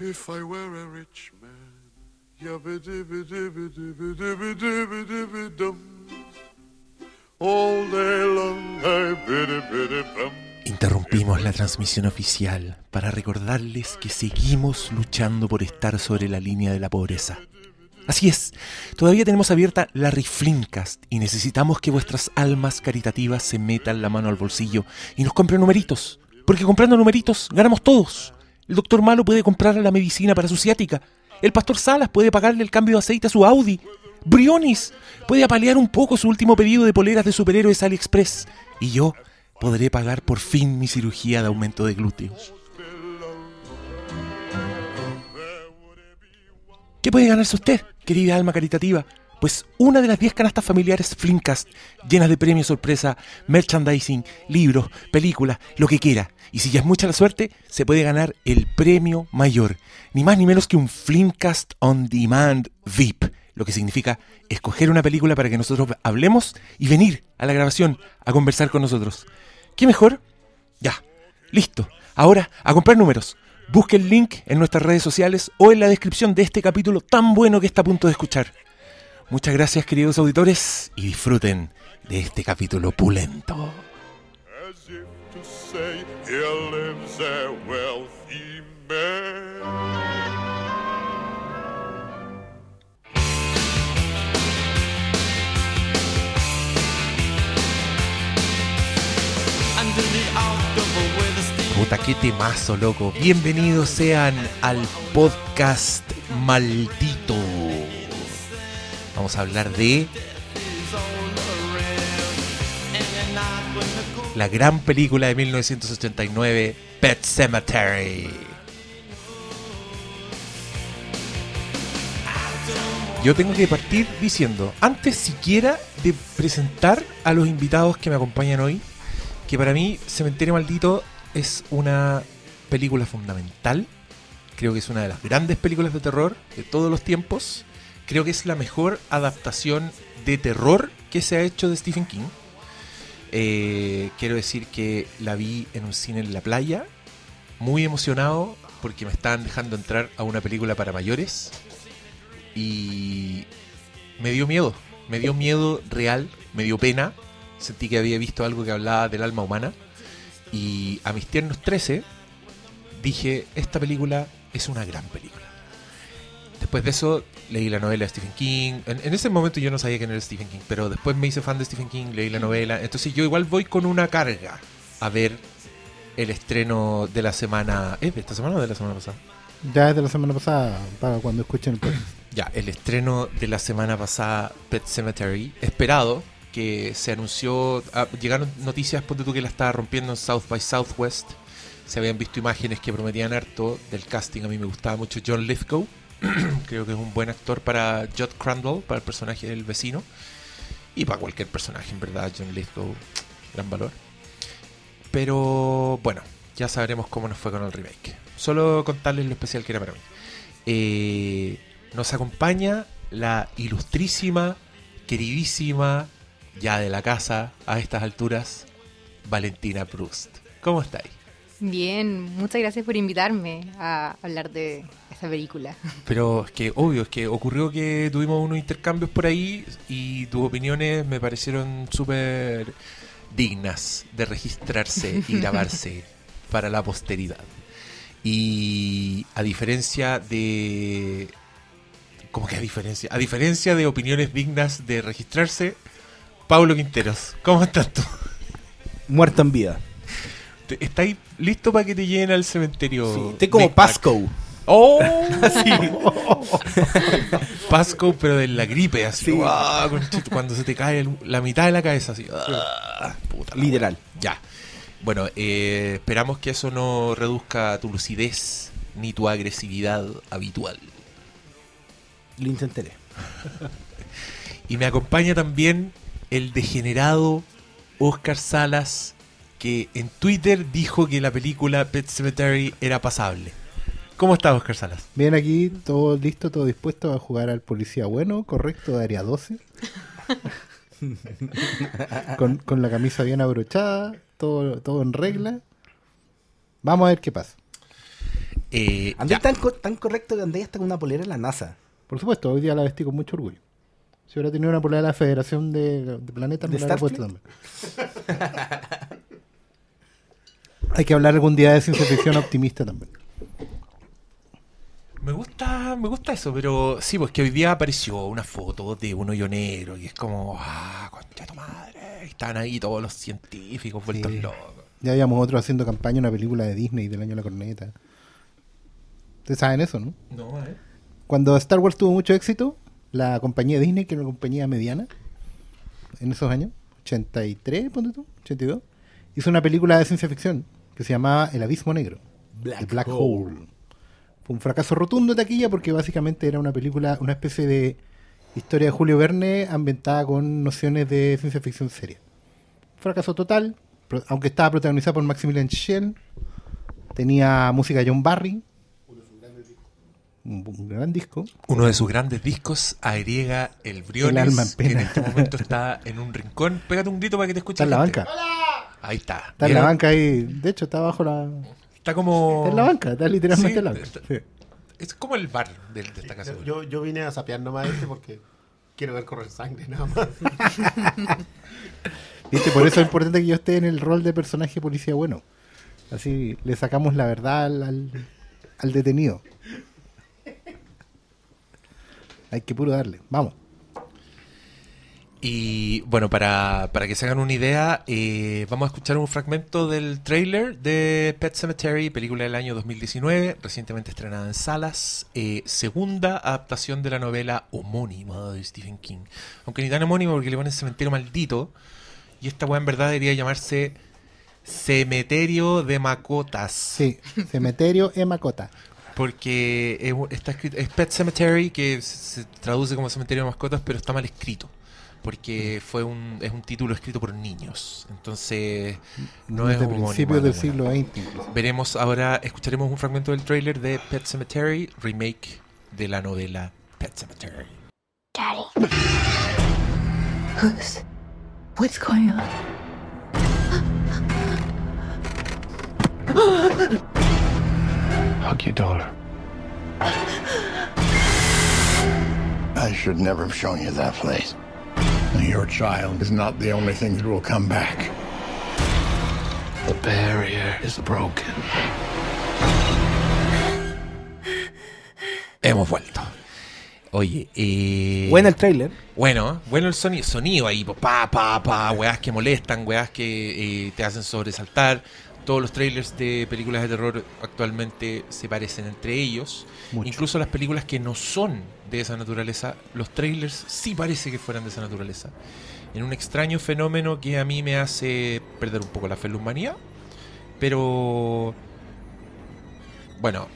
If I were a rich man. Interrumpimos la transmisión oficial para recordarles que seguimos luchando por estar sobre la línea de la pobreza. Así es, todavía tenemos abierta la Riflincast y necesitamos que vuestras almas caritativas se metan la mano al bolsillo y nos compren numeritos. Porque comprando numeritos ganamos todos. El doctor Malo puede comprar la medicina para su ciática. El pastor Salas puede pagarle el cambio de aceite a su Audi. Brionis puede apalear un poco su último pedido de poleras de superhéroes AliExpress. Y yo podré pagar por fin mi cirugía de aumento de glúteos. ¿Qué puede ganarse usted, querida alma caritativa? Pues una de las 10 canastas familiares Flimcast, llenas de premios sorpresa, merchandising, libros, películas, lo que quiera. Y si ya es mucha la suerte, se puede ganar el premio mayor. Ni más ni menos que un Flimcast On Demand VIP. Lo que significa escoger una película para que nosotros hablemos y venir a la grabación a conversar con nosotros. ¿Qué mejor? Ya, listo. Ahora, a comprar números. Busque el link en nuestras redes sociales o en la descripción de este capítulo tan bueno que está a punto de escuchar. Muchas gracias queridos auditores y disfruten de este capítulo pulento. Puta, qué temazo, loco. Bienvenidos sean al podcast maldito. Vamos a hablar de la gran película de 1989, Pet Cemetery. Yo tengo que partir diciendo, antes siquiera de presentar a los invitados que me acompañan hoy, que para mí Cementerio Maldito es una película fundamental. Creo que es una de las grandes películas de terror de todos los tiempos. Creo que es la mejor adaptación de terror que se ha hecho de Stephen King. Eh, quiero decir que la vi en un cine en la playa, muy emocionado porque me estaban dejando entrar a una película para mayores y me dio miedo, me dio miedo real, me dio pena, sentí que había visto algo que hablaba del alma humana y a mis tiernos 13 dije, esta película es una gran película. Después de eso leí la novela de Stephen King. En, en ese momento yo no sabía quién era Stephen King, pero después me hice fan de Stephen King, leí la novela. Entonces yo igual voy con una carga a ver el estreno de la semana... ¿Es de esta semana o de la semana pasada? Ya es de la semana pasada, para cuando escuchen el podcast. Ya, el estreno de la semana pasada, Pet Cemetery, esperado, que se anunció, ah, llegaron noticias, ponte tú que la estaba rompiendo en South by Southwest, se habían visto imágenes que prometían harto del casting, a mí me gustaba mucho John Lithgow, creo que es un buen actor para Judd Crandall, para el personaje del vecino, y para cualquier personaje, en verdad, John Lithgow, gran valor. Pero bueno, ya sabremos cómo nos fue con el remake. Solo contarles lo especial que era para mí. Eh, nos acompaña la ilustrísima, queridísima, ya de la casa a estas alturas, Valentina Proust. ¿Cómo estáis? Bien, muchas gracias por invitarme a hablar de esta película. Pero es que, obvio, es que ocurrió que tuvimos unos intercambios por ahí y tus opiniones me parecieron súper dignas de registrarse y grabarse para la posteridad. Y a diferencia de... ¿Cómo que a diferencia? A diferencia de opiniones dignas de registrarse, Pablo Quinteros, ¿cómo estás tú? Muerto en vida. ¿Te- ¿Estáis listo para que te lleven al cementerio? Sí, estoy como? Pasco. ¡Oh! Pasco, pero de la gripe, así. Cuando se te cae el- la mitad de la cabeza, así. ¡ah! Puta la Literal. wea. Ya. Bueno, eh, esperamos que eso no reduzca tu lucidez ni tu agresividad habitual. Lo intentaré. Y me acompaña también el degenerado Oscar Salas, que en Twitter dijo que la película Pet Cemetery era pasable. ¿Cómo estás, Oscar Salas? Bien aquí, todo listo, todo dispuesto a jugar al policía bueno, correcto, de área 12. con, con la camisa bien abrochada, todo, todo en regla. Vamos a ver qué pasa. Eh, tan, co- tan correcto que André está con una polera en la NASA. Por supuesto, hoy día la vestí con mucho orgullo. Si hubiera tenido una polera de la Federación de, de Planetas, me ¿De la hubiera puesto también. Hay que hablar algún día de ciencia ficción optimista también. Me gusta, me gusta eso, pero sí, pues que hoy día apareció una foto de un hoyo negro y es como, ah, concha tu madre. Están ahí todos los científicos vueltos Sí. locos. Ya habíamos otros haciendo campaña una película de Disney del año de la corneta. Ustedes saben eso, ¿no? No, eh. Cuando Star Wars tuvo mucho éxito, la compañía Disney, que era una compañía mediana, en esos años, 83, ponte tú, 82, hizo una película de ciencia ficción que se llamaba El Abismo Negro. Black The Black Hole. Hole. Fue un fracaso rotundo de taquilla porque básicamente era una película, una especie de historia de Julio Verne ambientada con nociones de ciencia ficción seria. Fracaso total, aunque estaba protagonizada por Maximilian Schell, tenía música de John Barry, un, un gran disco. Uno de sus grandes discos agriega el Briones, El alma en que en este momento está en un rincón. Pégate un grito para que te escuche Está en la gente. banca. Ahí está. Está en la banca ahí. De hecho, está bajo la. Está como... Está en la banca, está literalmente Sí, en la banca. está- Sí. Es como el bar de, de esta casa. Yo, yo vine a sapear nomás este porque quiero ver correr sangre nada más. ¿Viste? Por eso es importante que yo esté en el rol de personaje policía bueno. Así le sacamos la verdad al, al, al detenido. Hay que puro darle. Vamos. Y bueno, para, para que se hagan una idea, eh, vamos a escuchar un fragmento del trailer de Pet Cemetery, película del año 2019, recientemente estrenada en salas, eh, segunda adaptación de la novela homónima de Stephen King. Aunque ni tan homónima porque le ponen cementerio maldito, y esta weá en verdad debería llamarse Cementerio de Macotas. Sí, Cementerio Emacota. Porque es, está escrito, es Pet Cemetery, que se traduce como cementerio de mascotas, pero está mal escrito. Porque fue un, es un título escrito por niños. Entonces, no es Desde homónimo principios del siglo XX. incluso. Veremos ahora, escucharemos un fragmento del tráiler de Pet Cemetery, remake de la novela Pet Cemetery. Daddy. Who's? What's going on? Hug your daughter. I should never have shown you that place. Your child is not the only thing that will come back. The barrier is broken. Hemos vuelto. Oye, eh... Bueno el trailer. Bueno, bueno el sonido, sonido ahí, pa, pa, pa, weas que molestan, weas que eh, te hacen sobresaltar. Todos los trailers de películas de terror actualmente se parecen entre ellos. Mucho. Incluso las películas que no son de esa naturaleza, los trailers sí parece que fueran de esa naturaleza. En un extraño fenómeno que a mí me hace perder un poco la fe en la humanidad. Pero... Bueno,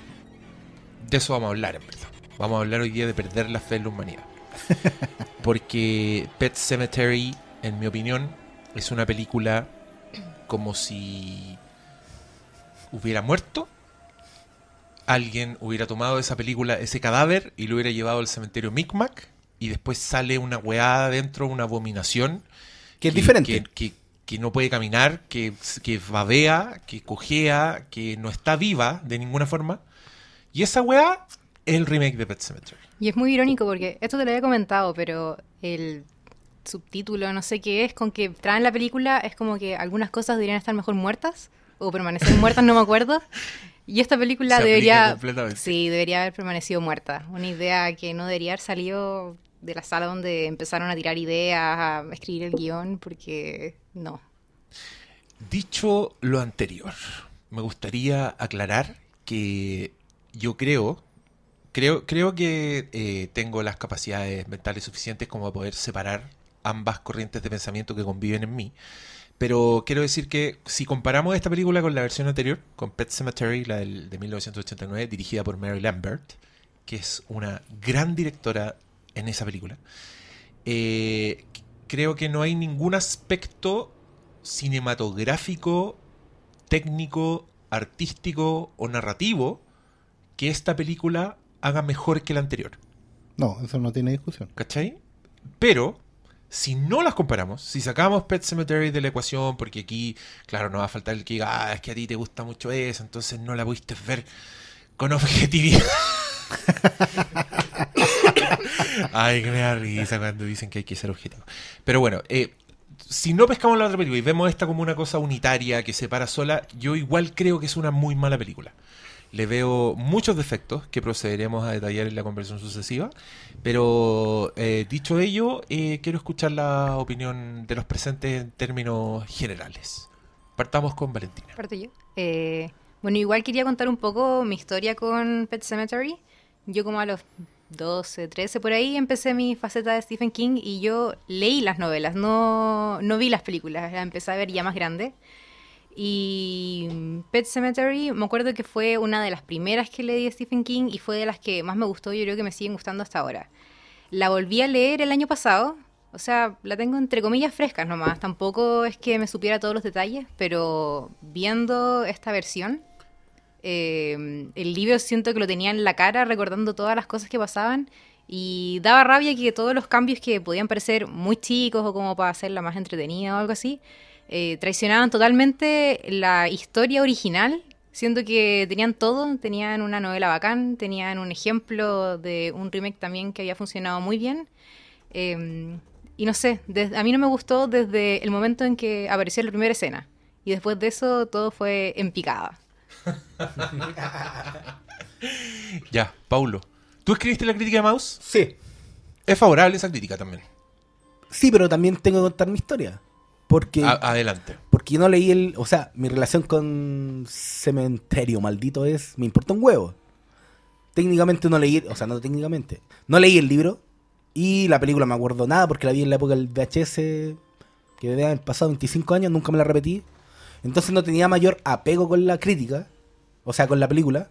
de eso vamos a hablar, en verdad. Vamos a hablar hoy día de perder la fe en la humanidad. Porque Pet Cemetery, en mi opinión, es una película como si hubiera muerto. Alguien hubiera tomado esa película, ese cadáver, y lo hubiera llevado al cementerio Micmac. Y después sale una weá adentro, una abominación. Que es diferente. Que, que- que no puede caminar, que, que babea, que cojea, que no está viva de ninguna forma. Y esa weá es el remake de Pet Cemetery. Y es muy irónico porque esto te lo había comentado, pero el subtítulo, no sé qué es, con que traen la película es como que algunas cosas deberían estar mejor muertas o permanecer muertas, no me acuerdo. Y esta película Se debería, sí, debería haber permanecido muerta. Una idea que no debería haber salido de la sala donde empezaron a tirar ideas, a escribir el guion, porque no. Dicho lo anterior, me gustaría aclarar que yo creo, creo, creo que eh, tengo las capacidades mentales suficientes como para poder separar ambas corrientes de pensamiento que conviven en mí. Pero quiero decir que si comparamos esta película con la versión anterior, con Pet Cemetery, la del- de 1989, dirigida por Mary Lambert, que es una gran directora en esa película, eh, creo que no hay ningún aspecto cinematográfico, técnico, artístico o narrativo que esta película haga mejor que la anterior. No, eso no tiene discusión. ¿Cachai? Pero, si no las comparamos, si sacamos Pet Cemetery de la ecuación, porque aquí, claro, no va a faltar el que diga, ah, es que a ti te gusta mucho eso, entonces no la pudiste ver con objetividad. Ay, que me da risa cuando dicen que hay que ser objetivo. Pero bueno, eh, si no pescamos la otra película y vemos esta como una cosa unitaria que se para sola, yo igual creo que es una muy mala película. Le veo muchos defectos que procederemos a detallar en la conversación sucesiva. Pero eh, dicho ello, eh, quiero escuchar la opinión de los presentes en términos generales. Partamos con Valentina. Parto yo. Eh, bueno, igual quería contar un poco mi historia con Pet Cemetery. Yo como a los 12, 13 por ahí empecé mi faceta de Stephen King y yo leí las novelas, no, no vi las películas, las empecé a ver ya más grande. Y Pet Cemetery, me acuerdo que fue una de las primeras que leí de Stephen King y fue de las que más me gustó, yo creo que me siguen gustando hasta ahora. La volví a leer el año pasado, o sea, la tengo entre comillas frescas nomás, tampoco es que me supiera todos los detalles, pero viendo esta versión, eh, el libro siento que lo tenía en la cara recordando todas las cosas que pasaban y daba rabia que todos los cambios que podían parecer muy chicos o como para hacerla más entretenida o algo así, eh, traicionaban totalmente la historia original, siendo que tenían todo, tenían una novela bacán, tenían un ejemplo de un remake también que había funcionado muy bien. Eh, y no sé, des- a mí no me gustó desde el momento en que apareció la primera escena. Y después de eso todo fue en picada. Ya, Paulo. ¿Tú escribiste la crítica de Mouse? Sí. Es favorable esa crítica también. Sí, pero también tengo que contar mi historia. Porque, A- adelante. porque yo no leí el. O sea, mi relación con Cementerio maldito es. Me importa un huevo. Técnicamente no leí. O sea, no técnicamente. No leí el libro. Y la película me acuerdo nada porque la vi en la época del VHS. Que haber pasado 25 años, nunca me la repetí. Entonces no tenía mayor apego con la crítica. O sea, con la película.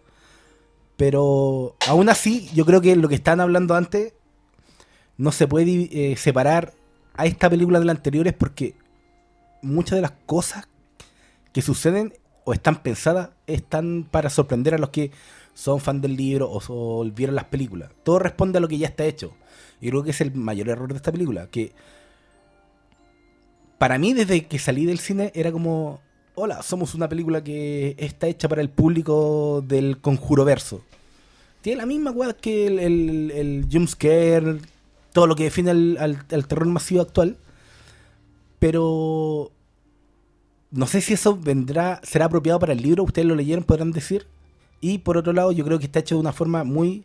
Pero aún así, yo creo que lo que estaban hablando antes no se puede eh, separar a esta película de la anterior es porque muchas de las cosas que suceden o están pensadas están para sorprender a los que son fan del libro o, o vieron las películas. Todo responde a lo que ya está hecho. Y creo que es el mayor error de esta película. Que para mí, desde que salí del cine, era como: Hola, somos una película que está hecha para el público del conjuro verso. Tiene la misma weá que el, el, el jumpscare, todo lo que define al, al- al terror masivo actual. Pero no sé si eso vendrá, será apropiado para el libro, ustedes lo leyeron, podrán decir. Y por otro lado, yo creo que está hecho de una forma muy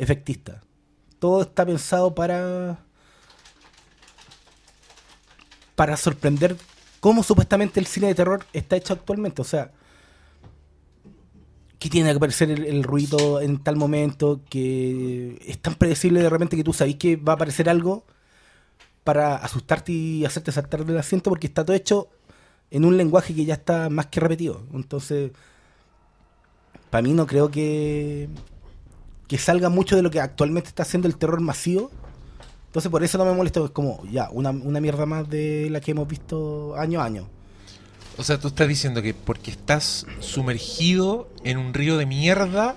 efectista. Todo está pensado para. para sorprender cómo supuestamente el cine de terror está hecho actualmente. O sea, que tiene que aparecer el, el ruido en tal momento, que es tan predecible de repente que tú sabes que va a aparecer algo para asustarte y hacerte saltar del asiento porque está todo hecho en un lenguaje que ya está más que repetido. Entonces, para mí no creo que, que salga mucho de lo que actualmente está haciendo el terror masivo. Entonces por eso no me molesta, es como ya, una, una mierda más de la que hemos visto año a año. O sea, tú estás diciendo que porque estás sumergido en un río de mierda,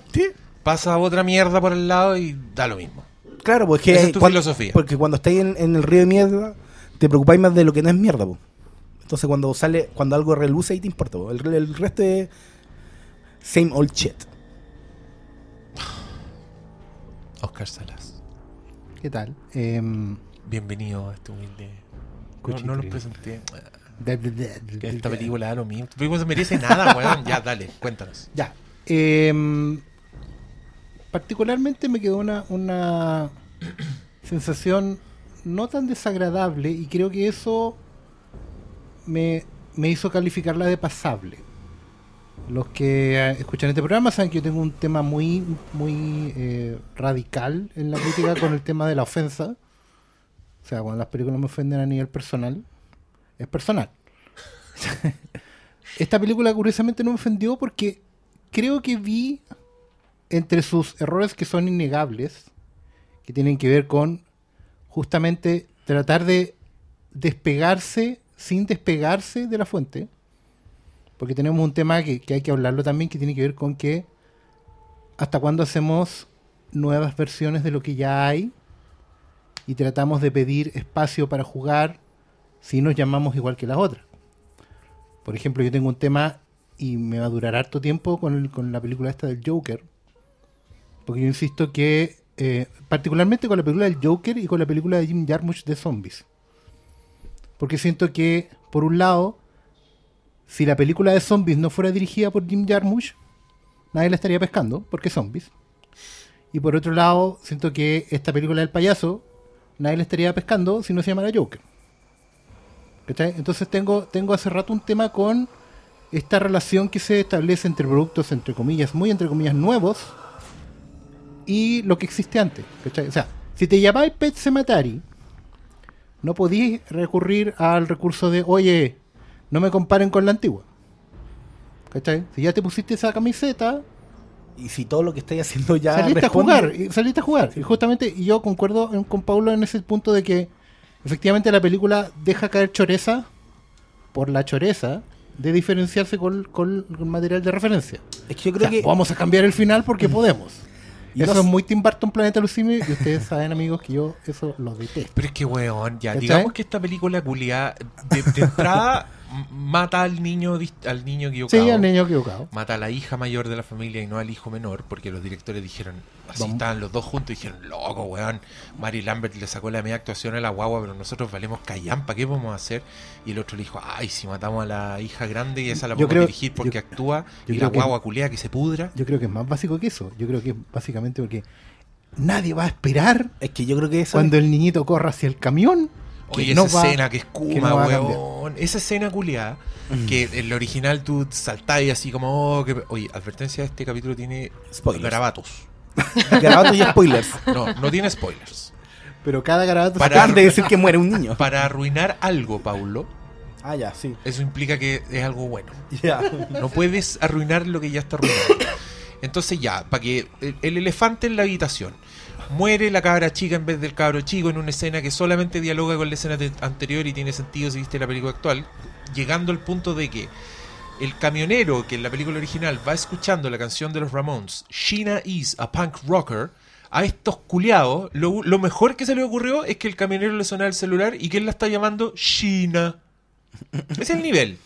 pasa otra mierda por el lado y da lo mismo. Claro, que Esa es tu cuando- filosofía. Porque cuando estáis en, en el río de mierda, te preocupáis más de lo que no es mierda, po. Entonces cuando sale, cuando algo reluce ahí te importa, po. El, el resto es same old shit. Oscar Salas, ¿Qué tal? Em, bienvenido a este humilde. No, no querido. presenté. de- de- de- de- Que esta película da lo mismo. Esta película no se merece nada, weón. Ya, dale, cuéntanos. Ya. Em, particularmente me quedó una, una sensación no tan desagradable y creo que eso me, me hizo calificarla de pasable. Los que eh, escuchan este programa saben que yo tengo un tema muy, muy eh, radical en la crítica con el tema de la ofensa. O sea, cuando las películas me ofenden a nivel personal, es personal. Esta película curiosamente no me ofendió porque creo que vi entre sus errores que son innegables, que tienen que ver con justamente tratar de despegarse sin despegarse de la fuente, porque tenemos un tema que, que hay que hablarlo también, que tiene que ver con que hasta cuándo hacemos nuevas versiones de lo que ya hay y tratamos de pedir espacio para jugar si nos llamamos igual que las otras. Por ejemplo, yo tengo un tema y me va a durar harto tiempo con, con la película esta del Joker, Porque yo insisto que, eh, particularmente con la película del Joker y con la película de Jim Jarmusch de zombies. Porque siento que, por un lado, si la película de zombies no fuera dirigida por Jim Jarmusch, nadie la estaría pescando, porque zombies. Y por otro lado, siento que esta película del payaso, nadie la estaría pescando si no se llamara Joker. Entonces tengo, tengo hace rato un tema con esta relación que se establece entre productos, entre comillas, muy entre comillas, nuevos y lo que existe antes. ¿cachai? O sea, si te llamáis Pet Sematari, no podís recurrir al recurso de, oye, no me comparen con la antigua. ¿Cachai? Si ya te pusiste esa camiseta, Y si todo lo que estáis haciendo ya saliste responde- a jugar, saliste a jugar. Y justamente yo concuerdo en- con Paulo en ese punto de que efectivamente la película deja caer choreza por la choreza de diferenciarse con, con- con material de referencia. Es que yo O creo sea, que vamos a cambiar el final porque podemos. Y eso no es muy Tim Burton Planeta Lucimi y ustedes saben amigos que yo eso lo detesto. Pero es que, weón, ya, digamos que esta película culiada de, de entrada mata al niño al niño equivocado. Sí, al niño equivocado. Mata a la hija mayor de la familia y no al hijo menor, porque los directores dijeron, así Vamos. estaban los dos juntos y dijeron, loco, weón, Mary Lambert le sacó la media actuación a la guagua, pero nosotros valemos callampa, ¿qué podemos hacer? Y el otro le dijo, ay, si matamos a la hija grande y esa la podemos creo- dirigir porque yo- actúa, yo y la que- guagua culiada que se pudra. Yo creo que es más básico que eso. Yo creo que es básicamente porque nadie va a esperar es que yo creo que eso cuando el niñito corra hacia el camión. Oye, no esa va- escena que es que no weón. Esa escena culiada, que en el original tú saltás y así como, oh, que- oye, advertencia, este capítulo tiene Spoilers. garabatos. Garabatos y spoilers. No, no tiene spoilers. Pero cada garabato Para- Acaban de decir que muere un niño. Para arruinar algo, Paulo, Ah, ya, sí. eso implica que es algo bueno. Ya. No puedes arruinar lo que ya está arruinado. Entonces ya, para que el elefante en la habitación muere la cabra chica en vez del cabro chico en una escena que solamente dialoga con la escena anterior y tiene sentido si viste la película actual, llegando al punto de que el camionero que en la película original va escuchando la canción de los Ramones, Sheena is a punk rocker, a estos culiados, lo, lo mejor que se le ocurrió es que el camionero le sonaba el celular y que él la está llamando Sheena. Es el nivel.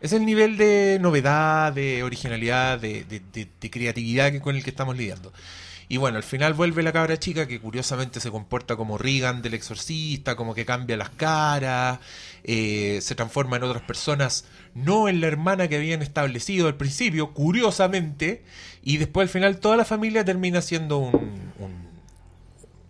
Es el nivel de novedad, de originalidad, de, de- de- creatividad con el que estamos lidiando. Y bueno, al final vuelve la cabra chica que curiosamente se comporta como Regan del exorcista, como que cambia las caras, eh, se transforma en otras personas, no en la hermana que habían establecido al principio, curiosamente, y después al final toda la familia termina siendo un, un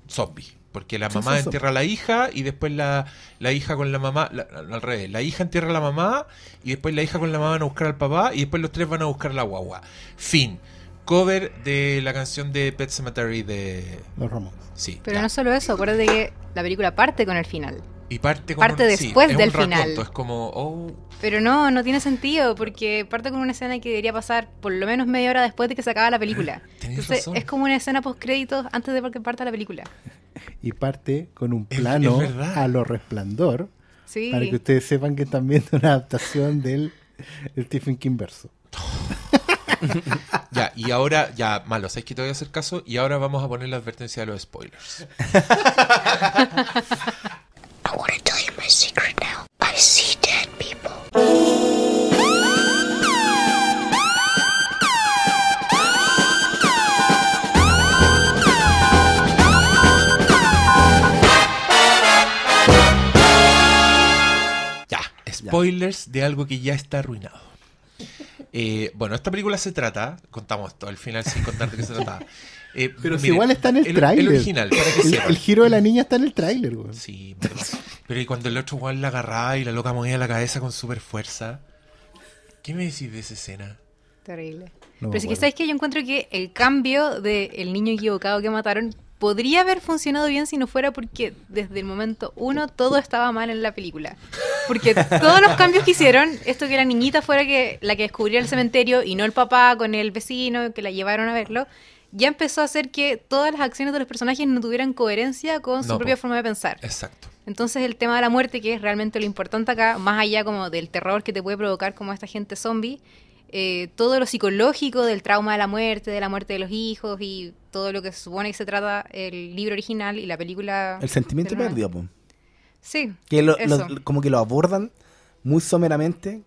zombie. Porque la mamá entierra a la hija y después la, la hija con la mamá, la- al revés, la hija entierra a la mamá y después la hija con la mamá van a buscar al papá y después los tres van a buscar a la guagua. Fin. Cover de la canción de Pet Cemetery de... Los Ramones. Sí. Pero ya. no solo eso, acuérdate que la película parte con el final. Y parte con parte un- sí, después un del raconto, final. Es como, oh, Pero no, no tiene sentido, porque parte con una escena que debería pasar por lo menos media hora después de que se acaba la película. Entonces, razón. es como una escena post créditos antes de que parta la película. Y parte con un plano es a lo resplandor. Sí. Para que ustedes sepan que están viendo una adaptación del Stephen King verso. ya, y ahora, ya, malo, sabes que te voy a hacer caso y ahora vamos a poner la advertencia de los spoilers. I want to tell you my secret now. I see dead people. Ya, spoilers de algo que ya está arruinado. Eh, bueno, esta película se trata, contamos esto al final sin contar de qué se trata. Eh, Pero miren, igual está en el, el tráiler. original, para que el, sepan. el giro de la niña está en el tráiler, güey. Sí, pero, pero y cuando el otro Juan la agarraba y la loca movía la cabeza con super fuerza. ¿Qué me decís de esa escena? Terrible. No Pero sí que sabes que yo encuentro que el cambio del niño equivocado que mataron podría haber funcionado bien si no fuera porque desde el momento uno todo estaba mal en la película. Porque todos los cambios que hicieron, esto que la niñita fuera que, la que descubriera el cementerio y no el papá con el vecino que la llevaron a verlo, ya empezó a hacer que todas las acciones de los personajes no tuvieran coherencia con su propia forma de pensar. Exacto. Entonces el tema de la muerte, que es realmente lo importante acá, más allá como del terror que te puede provocar como esta gente zombie, eh, todo lo psicológico del trauma de la muerte, de la muerte de los hijos y todo lo que se supone que se trata el libro original y la película. El sentimiento perdido, po. Sí. Que lo- eso. lo- como que lo abordan muy someramente.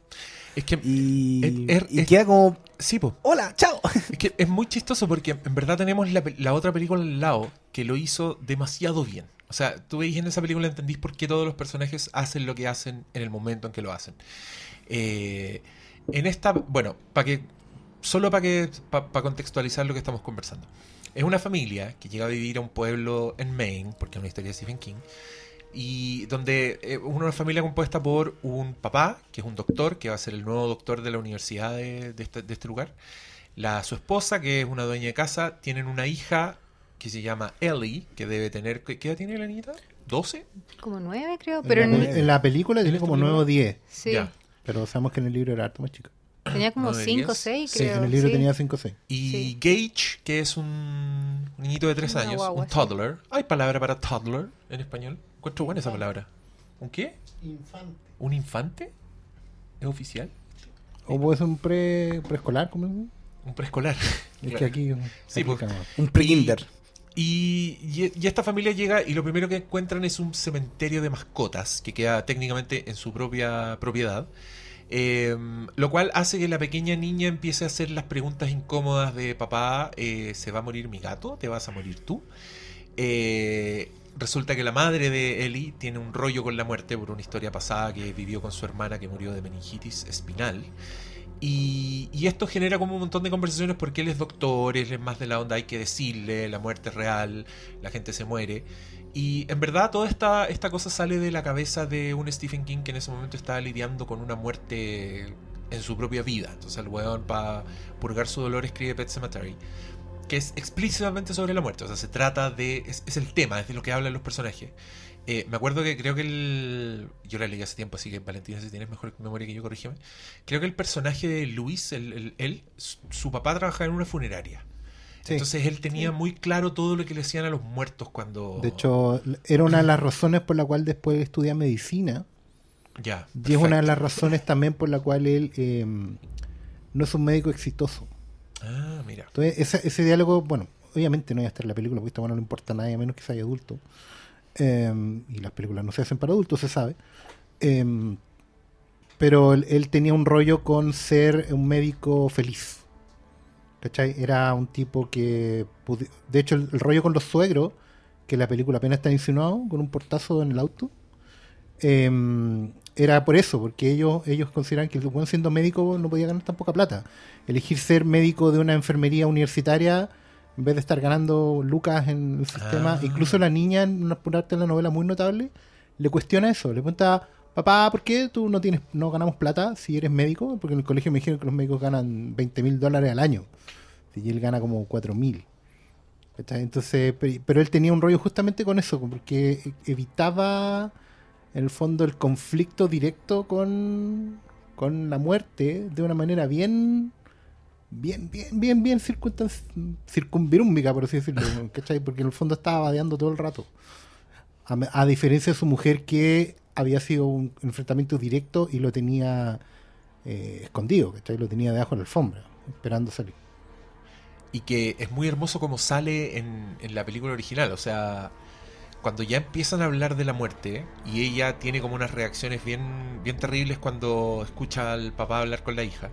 Es que Y, Es- es- y queda como, sí, po. hola, chao. Es que es muy chistoso porque en verdad tenemos la, la otra película al lado que lo hizo demasiado bien. O sea, tú veis en esa película entendís por qué todos los personajes hacen lo que hacen en el momento en que lo hacen. Eh, en esta, bueno, para que solo para que para contextualizar lo que estamos conversando. Es una familia que llega a vivir a un pueblo en Maine, porque es una historia de Stephen King, y donde es una familia compuesta por un papá, que es un doctor, que va a ser el nuevo doctor de la universidad de, de este, de este lugar, la, su esposa, que es una dueña de casa, tienen una hija que se llama Ellie, que debe tener, ¿qué qué edad tiene la niñita? ¿12? Como nueve, creo. En Pero la, en- peli- en la película tiene esta como película? 9 o 10. sí, Ya. Pero sabemos que en el libro era harto más chica. tenía como ¿Nueve, cinco o diez? seis, Sí, creo. en el libro sí. tenía 5 o 6. Y Sí. Gage, que es un niñito de 3 Una años, guagua, un sí. toddler. ¿Hay palabra para toddler en español? Encuentro buena esa palabra. ¿Un qué? Infante. ¿Un infante? ¿Es oficial? O puede ser un pre, preescolar, como es? Un preescolar. Es Claro. que aquí. Sí, aquí pues. cada- Un pre-kinder. Y, y- esta familia llega y lo primero que encuentran es un cementerio de mascotas que queda técnicamente en su propia propiedad. Eh, lo cual hace que la pequeña niña empiece a hacer las preguntas incómodas de papá, eh, ¿se va a morir mi gato? ¿Te vas a morir tú? Eh, resulta que la madre de Ellie tiene un rollo con la muerte por una historia pasada que vivió con su hermana que murió de meningitis espinal. Y, esto genera como un montón de conversaciones porque él es doctor, él es más de la onda, hay que decirle, la muerte es real, la gente se muere. Y en verdad toda esta, esta cosa sale de la cabeza de un Stephen King que en ese momento estaba lidiando con una muerte en su propia vida. Entonces el weón para purgar su dolor escribe Pet Cemetery, que es explícitamente sobre la muerte. O sea, se trata de... Es, es el tema, es de lo que hablan los personajes. Eh, me acuerdo que creo que el... Yo la leí hace tiempo, así que Valentina, si tienes mejor memoria que yo, corrígeme. Creo que el personaje de Luis, el, el- él, su, su papá trabajaba en una funeraria. Sí. Entonces él tenía muy claro todo lo que le hacían a los muertos cuando... De hecho, era una de las razones por la cual después estudia medicina. ya. Y es una de las razones también por la cual él eh, no es un médico exitoso. Ah, mira. Entonces, ese, ese diálogo, bueno, obviamente no iba a estar en la película, porque esto bueno, no le importa a nadie, a menos que sea adulto. Eh, y las películas no se hacen para adultos, se sabe. Eh, pero él, tenía un rollo con ser un médico feliz. ¿Cachai? Era un tipo que... De hecho, el, rollo con los suegros, que la película apenas está insinuado, con un portazo en el auto, eh, era por eso, porque ellos, ellos consideran que el siendo médico no podía ganar tan poca plata. Elegir ser médico de una enfermería universitaria en vez de estar ganando lucas en el sistema. Ah. Incluso la niña, en una parte de la novela muy notable, le cuestiona eso. Le pregunta, papá, ¿por qué tú no tienes no ganamos plata si eres médico? Porque en el colegio me dijeron que los médicos ganan 20 mil dólares al año. Y él gana como 4 mil. Entonces, pe- pero él tenía un rollo justamente con eso, porque evitaba en el fondo el conflicto directo con, con la muerte de una manera bien bien, bien, bien, bien circunvirúmbica, por así decirlo, ¿cachai? Porque en el fondo estaba vadeando todo el rato. A diferencia de su mujer que había sido un enfrentamiento directo y lo tenía eh, escondido, ¿cachai? Lo tenía debajo de la alfombra, esperando salir. y que es muy hermoso como sale en, en la película original. O sea, cuando ya empiezan a hablar de la muerte y ella tiene como unas reacciones bien, bien terribles cuando escucha al papá hablar con la hija.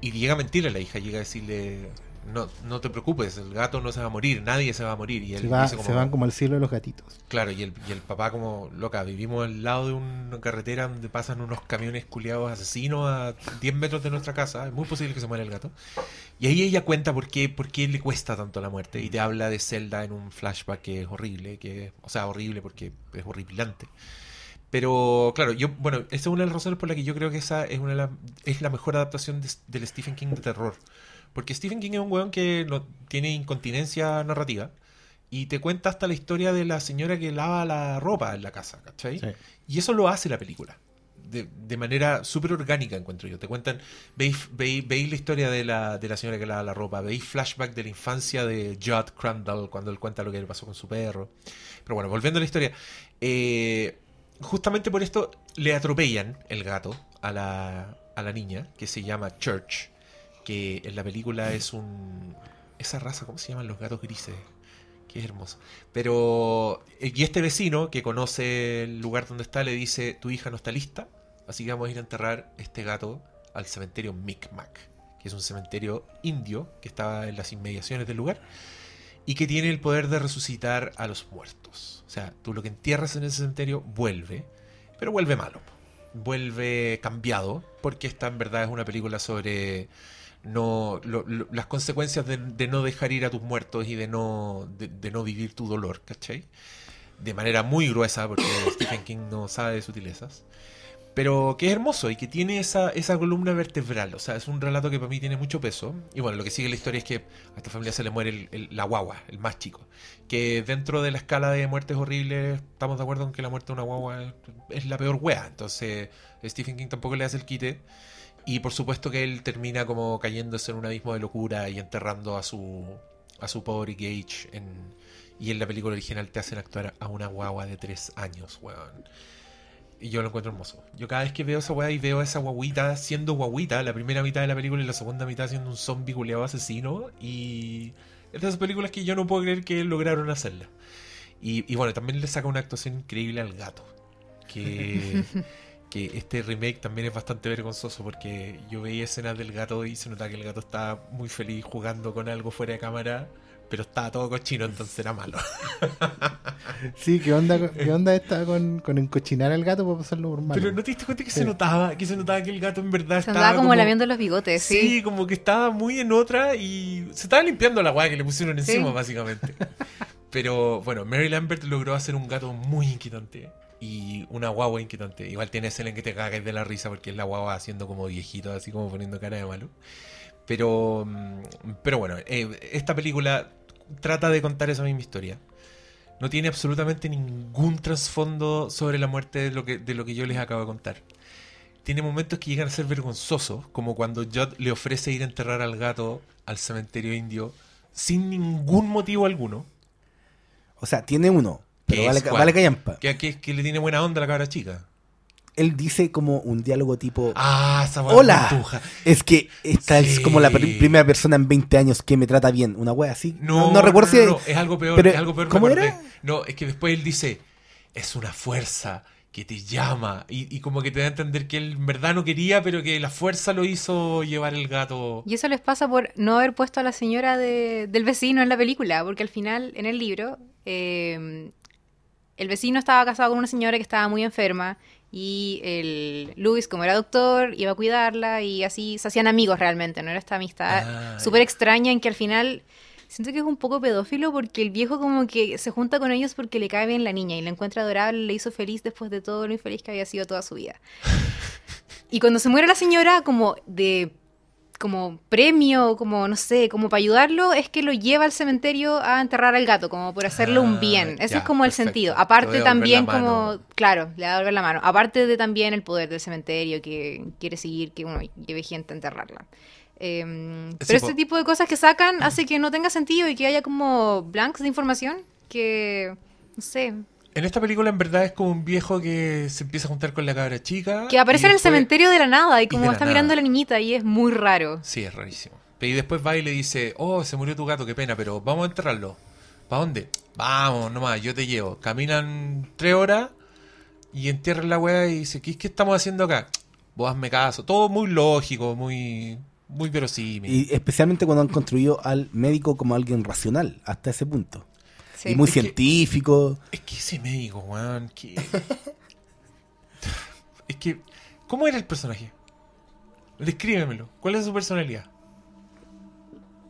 Y llega a mentirle a la hija, llega a decirle, no, no te preocupes, el gato no se va a morir, nadie se va a morir. Y él Se, va- dice se como, van como al cielo de los gatitos. Claro, y el, y el papá como, loca, vivimos al lado de una carretera donde pasan unos camiones culiados asesinos a 10 metros de nuestra casa, es muy posible que se muera el gato. Y ahí ella cuenta por qué, por qué le cuesta tanto la muerte y te habla de Zelda en un flashback que es horrible, que o sea, horrible porque es horripilante. Pero claro, yo bueno, esa es una de las razones por la que yo creo que esa es una de las- es la mejor adaptación de- del Stephen King de terror. Porque Stephen King es un weón que no, tiene incontinencia narrativa y te cuenta hasta la historia de la señora que lava la ropa en la casa, ¿cachai? Sí. Y eso lo hace la película. De, de manera súper orgánica, encuentro yo. Te cuentan, veis, veis, veis la historia de la, de la señora que lava la ropa, veis flashback de la infancia de Judd Crandall cuando él cuenta lo que le pasó con su perro. Pero bueno, volviendo a la historia. eh, justamente por esto le atropellan el gato a la, a la niña, que se llama Church, que en la película es un... Esa raza, ¿cómo se llaman los gatos grises? Es hermoso. Pero... eh, Y este vecino que conoce el lugar donde está le dice, tu hija no está lista, así que vamos a ir a enterrar este gato al cementerio Micmac, que es un cementerio indio que estaba en las inmediaciones del lugar y que tiene el poder de resucitar a los muertos. O sea, tú lo que entierras en ese cementerio vuelve, pero vuelve malo. Vuelve cambiado, porque esta en verdad es una película sobre no las consecuencias de, de no dejar ir a tus muertos y de no, de, de no vivir tu dolor, ¿cachai? De manera muy gruesa, porque Stephen King no sabe de sutilezas. Pero que es hermoso y que tiene esa, columna vertebral. O sea, es un relato que para mí tiene mucho peso. Y bueno, lo que sigue la historia es que a esta familia se le muere el- la guagua, el más chico. Que dentro de la escala de muertes horribles, estamos de acuerdo en que la muerte de una guagua es, es la peor wea. Entonces, Stephen King tampoco le hace el quite. Y por supuesto que él termina como cayéndose en un abismo de locura y enterrando a su, a su pobre Gage. En, y en la película original te hacen actuar a una guagua de tres años, weón. Y yo lo encuentro hermoso. Yo cada vez que veo esa weá y veo a esa guaguita siendo guaguita, la primera mitad de la película y la segunda mitad siendo un zombie culeado asesino. Y es de esas películas que yo no puedo creer que lograron hacerla. Y, y bueno, también le saca una actuación increíble al gato. Que, que este remake también es bastante vergonzoso porque yo veía escenas del gato y se nota que el gato estaba muy feliz jugando con algo fuera de cámara, pero estaba todo cochino, entonces era malo. Sí, ¿qué onda, qué onda está con, con encochinar al gato para pasarlo por malo? Pero no te diste cuenta que Sí. se notaba, que se notaba que el gato en verdad Se estaba andaba como, lamiendo los bigotes, Sí, sí. como que estaba muy en otra y se estaba limpiando la weá que le pusieron encima, Sí. básicamente. Pero bueno, Mary Lambert logró hacer un gato muy inquietante y una guagua inquietante. Igual tiene escena en que te cagas de la risa porque es la guagua haciendo como viejito, así como poniendo cara de malo. Pero, mm, pero bueno, eh, esta película trata de contar esa misma historia. No tiene absolutamente ningún trasfondo sobre la muerte de lo que, de lo que yo les acabo de contar. Tiene momentos que llegan a ser vergonzosos, como cuando Judd le ofrece ir a enterrar al gato al cementerio indio sin ningún motivo alguno. O sea, tiene uno, pero ¿Qué vale, vale callampa. Que, que, que le tiene buena onda a la cabra chica. Él dice como un diálogo tipo... Ah, esa Hola. Es que esta es como la pr- primera persona en 20 años que me trata bien. Una wea así. No, no, recuerdo si... no, no, es algo peor, pero, es algo peor. ¿Cómo era? No, es que después él dice, es una fuerza que te llama y, y como que te da a entender que él en verdad no quería, pero que la fuerza lo hizo llevar el gato. Y eso les pasa por no haber puesto a la señora de- del vecino en la película, porque al final, en el libro, eh, el vecino estaba casado con una señora que estaba muy enferma y el Luis, como era doctor, iba a cuidarla y así se hacían amigos realmente, ¿no? Era esta amistad Ah, súper extraña en que al final siento que es un poco pedófilo porque el viejo como que se junta con ellos porque le cae bien la niña y la encuentra adorable, le hizo feliz después de todo lo infeliz que había sido toda su vida. Y cuando se muere la señora, como de como premio, como no sé, como para ayudarlo, es que lo lleva al cementerio a enterrar al gato, como por hacerle un Ah, bien. Ese ya, es como el sentido. Aparte también como, claro, le va a devolver la mano. Aparte de también el poder del cementerio que quiere seguir que uno lleve gente a enterrarla. Eh, Sí, pero po. este tipo de cosas que sacan hace que no tenga sentido y que haya como blanks de información que, no sé, En esta película en verdad es como un viejo que se empieza a juntar con la cabra chica. que aparece en el después- cementerio de la nada y como está nada. mirando a la niñita y es muy raro. Sí, es rarísimo. Y después va y le dice, oh, se murió tu gato, qué pena, pero vamos a enterrarlo. ¿Para dónde? Vamos, nomás, yo te llevo. Caminan tres horas y entierran la weá y dice, ¿qué, qué estamos haciendo acá? Vos hazme caso. Todo muy lógico, muy, muy verosímil. Y especialmente cuando han construido al médico como alguien racional, hasta ese punto. Sí. Y muy Es que- científico. Es que ese médico, weón, que... es que, ¿cómo era el personaje? Descríbemelo. ¿Cuál es su personalidad?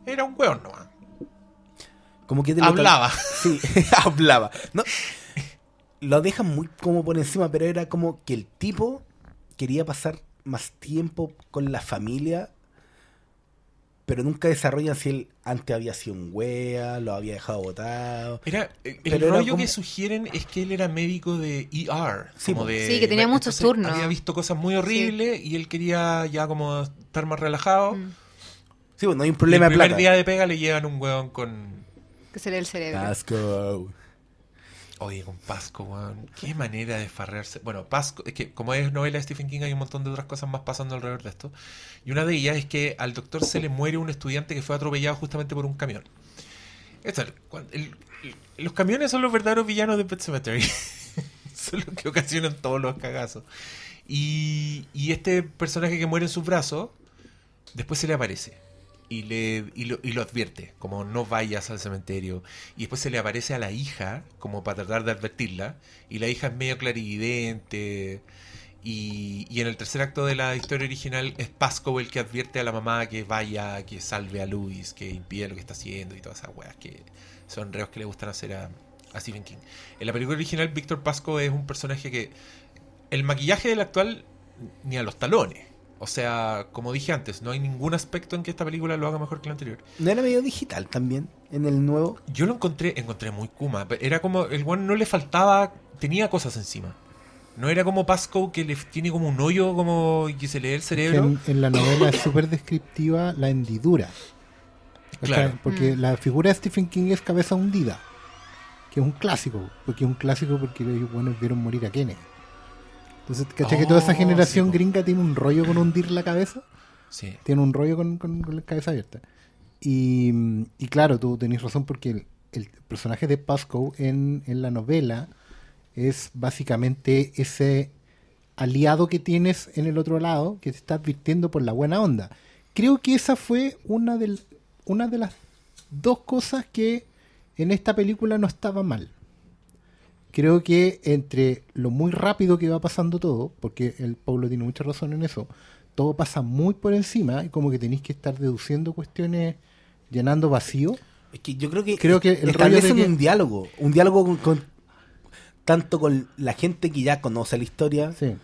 Era un weón nomás. Como que te lo- Hablaba. Sí, hablaba. No, lo dejan muy como por encima, pero era como que el tipo quería pasar más tiempo con la familia, pero nunca desarrollan si él antes había sido un wea, lo había dejado botado. Era, el Pero era rollo como- que sugieren es que él era médico de ER. Sí, como po. de, Sí, que tenía muchos turnos. Había visto cosas muy horribles y él quería ya como estar más relajado. Mm. Sí, bueno, no hay un Y problema el de primer plata. día de pega le llevan un weón con... Que se lee el cerebro. Asco. Oye, con Pasco, weón. Qué manera de farrearse. Bueno, Pasco, es que como es novela de Stephen King hay un montón de otras cosas más pasando alrededor de esto. Y una de ellas es que al doctor se le muere un estudiante que fue atropellado justamente por un camión. Esto, el- el- los camiones son los verdaderos villanos de Pet Cemetery. son los que ocasionan todos los cagazos. Y, y este personaje que muere en sus brazos, después se le aparece. Y, le, y, lo, y lo advierte, como no vayas al cementerio. Y después se le aparece a la hija, como para tratar de advertirla. Y la hija es medio clarividente. Y, y en el tercer acto de la historia original es Pasco el que advierte a la mamá que vaya, que salve a Luis, que impide lo que está haciendo y todas esas weas que son reos que le gustan hacer a, a Stephen King. En la película original, Víctor Pasco es un personaje que el maquillaje del actual ni a los talones. O sea, como dije antes, no hay ningún aspecto en que esta película lo haga mejor que la anterior. ¿No era medio digital también en el nuevo? Yo lo encontré, encontré muy Kuma. Era como, el one no le faltaba, tenía cosas encima. No era como Pasco que le tiene como un hoyo como y que se le ve el cerebro. en, en la novela es súper descriptiva la hendidura. Claro. Porque Mm. la figura de Stephen King es cabeza hundida. Que es un clásico. Porque es un clásico porque ellos buenos vieron morir a Kennedy. Entonces, ¿cachai? que toda esa Oh, generación sí, gringa tiene un rollo con hundir la cabeza. Sí. Tiene un rollo con, con- con la cabeza abierta. Y, y claro, tú tenés razón porque el, el personaje de Pascoe en, en la novela es básicamente ese aliado que tienes en el otro lado que te está advirtiendo por la buena onda. Creo que esa fue una, del, una de las dos cosas que en esta película no estaba mal. Creo que entre lo muy rápido que va pasando todo, porque el Pablo tiene mucha razón en eso, todo pasa muy por encima y como que tenéis que estar deduciendo cuestiones, llenando vacío. Es que yo creo que, Creo que el establecen que- un diálogo, un diálogo con, con- tanto con la gente que ya conoce la historia Sí.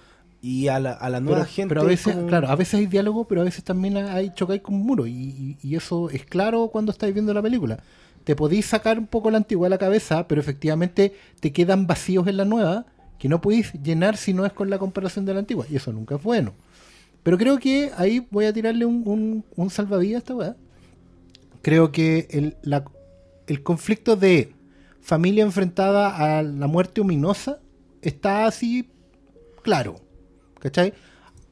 y a la, a la nueva Pero, gente. pero a veces, como- claro, a veces hay diálogo, pero a veces también hay chocáis con un muro. Y, y- y eso es claro cuando estáis viendo la película. Te podéis sacar un poco la antigua de la cabeza, pero efectivamente te quedan vacíos en la nueva que no podéis llenar si no es con la comparación de la antigua. Y eso nunca es bueno. Pero creo que ahí voy a tirarle un, un, un salvavidas a esta weá. Creo que el, el conflicto de familia enfrentada a la muerte ominosa está así claro. ¿Cachai?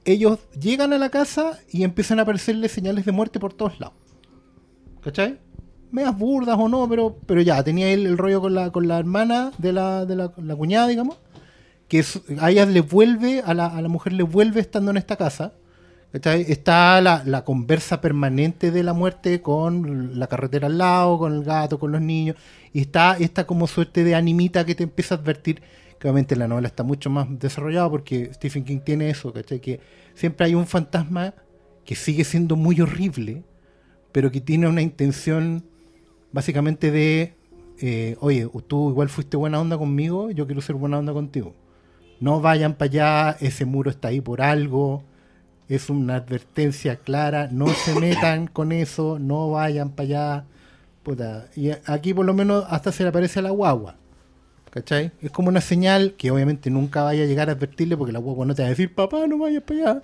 Ellos llegan a la casa y empiezan a aparecerle señales de muerte por todos lados. ¿Cachai? Medias burdas o no, pero, pero ya, tenía el rollo con la, con la hermana de la, de la, la cuñada, digamos. Que a ella le vuelve, a la, a la mujer le vuelve estando en esta casa. ¿cachai? Está la, la conversa permanente de la muerte con la carretera al lado, con el gato, con los niños. Y está esta como suerte de animita que te empieza a advertir que obviamente la novela está mucho más desarrollada porque Stephen King tiene eso, ¿cachai? Que siempre hay un fantasma que sigue siendo muy horrible, pero que tiene una intención básicamente de, eh, oye, tú igual fuiste buena onda conmigo, yo quiero ser buena onda contigo. No vayan para allá, ese muro está ahí por algo, es una advertencia clara, no se metan con eso, no vayan para allá. Puta, Y aquí por lo menos hasta se le aparece a la guagua. ¿Cachai? Es como una señal que obviamente nunca vaya a llegar a advertirle porque la guagua no te va a decir, papá, no vayas para allá.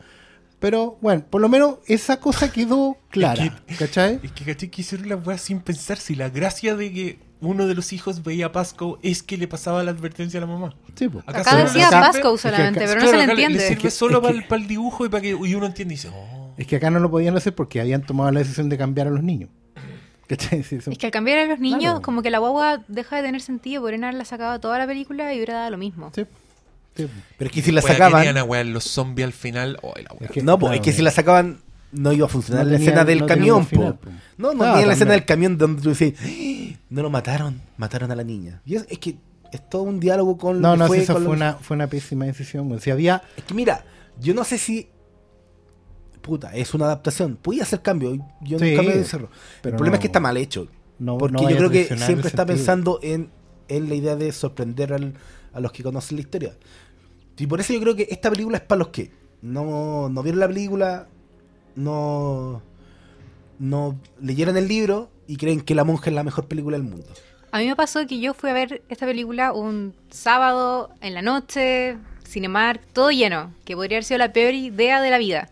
Pero bueno, por lo menos esa cosa quedó clara. ¿Cachai? Es que caché que hicieron la weá sin pensar si la gracia de que uno de los hijos veía a Pasco es que le pasaba la advertencia a la mamá. Sí, po. Acá Acá solo decía Pasco solamente, es que pero Claro, no se le entiende. Le sirve solo Es para, que- el, para el dibujo y para que y uno entiende y dice, oh. Es que acá no lo podían hacer porque habían tomado la decisión de cambiar a los niños. ¿Cachai? Sí, son- Es que al cambiar a los niños, Claro. como que la guagua deja de tener sentido, podrían haberla sacado toda la película y hubiera dado lo mismo. sí, sí. Pero es que si la sacaban. querían a weá los zombies al final. Oh, la weá. Es que- no, pues claro, es que si la sacaban no iba a funcionar No la tenía- escena del no camión, final, po. po. No, no tenía la escena del camión donde tú dices, "Ah, no lo mataron, mataron a la niña. Y es, es que es todo un diálogo con lo No, no, fue, sí, esa con fue lo- una, fue una pésima decisión. Si había. Es que mira, yo no sé si puta, es una adaptación. Podía hacer cambio, yo Sí, nunca me encerro. pero El problema no- es que está mal hecho. No, porque no yo creo que siempre está sentido. pensando en, en la idea de sorprender al- a los que conocen la historia. Y por eso yo creo que esta película es para los que no, no vieron la película, no, no leyeron el libro y creen que La Monja es la mejor película del mundo. A mí me pasó que yo fui a ver esta película un sábado en la noche, Cinemark, todo lleno, que podría haber sido la peor idea de la vida.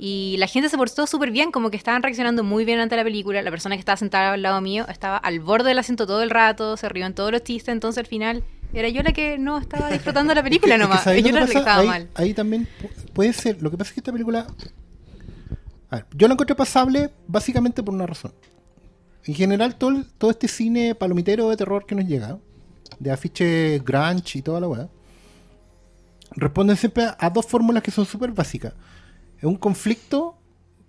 Y la gente se portó súper bien, como que estaban reaccionando muy bien ante la película. La persona que estaba sentada al lado mío estaba al borde del asiento todo el rato, se rió en todos los chistes, entonces al final era yo la que no estaba disfrutando la película Es que- es que nomás. ¿sabes y yo la que estaba ahí, mal. ahí también pu- puede ser. Lo que pasa es que esta película. A ver, yo la encontré pasable básicamente por una razón. En general, todo, todo este cine palomitero de terror que nos llega, de afiche grunge y toda la weá, responden siempre a dos fórmulas que son súper básicas. Es un conflicto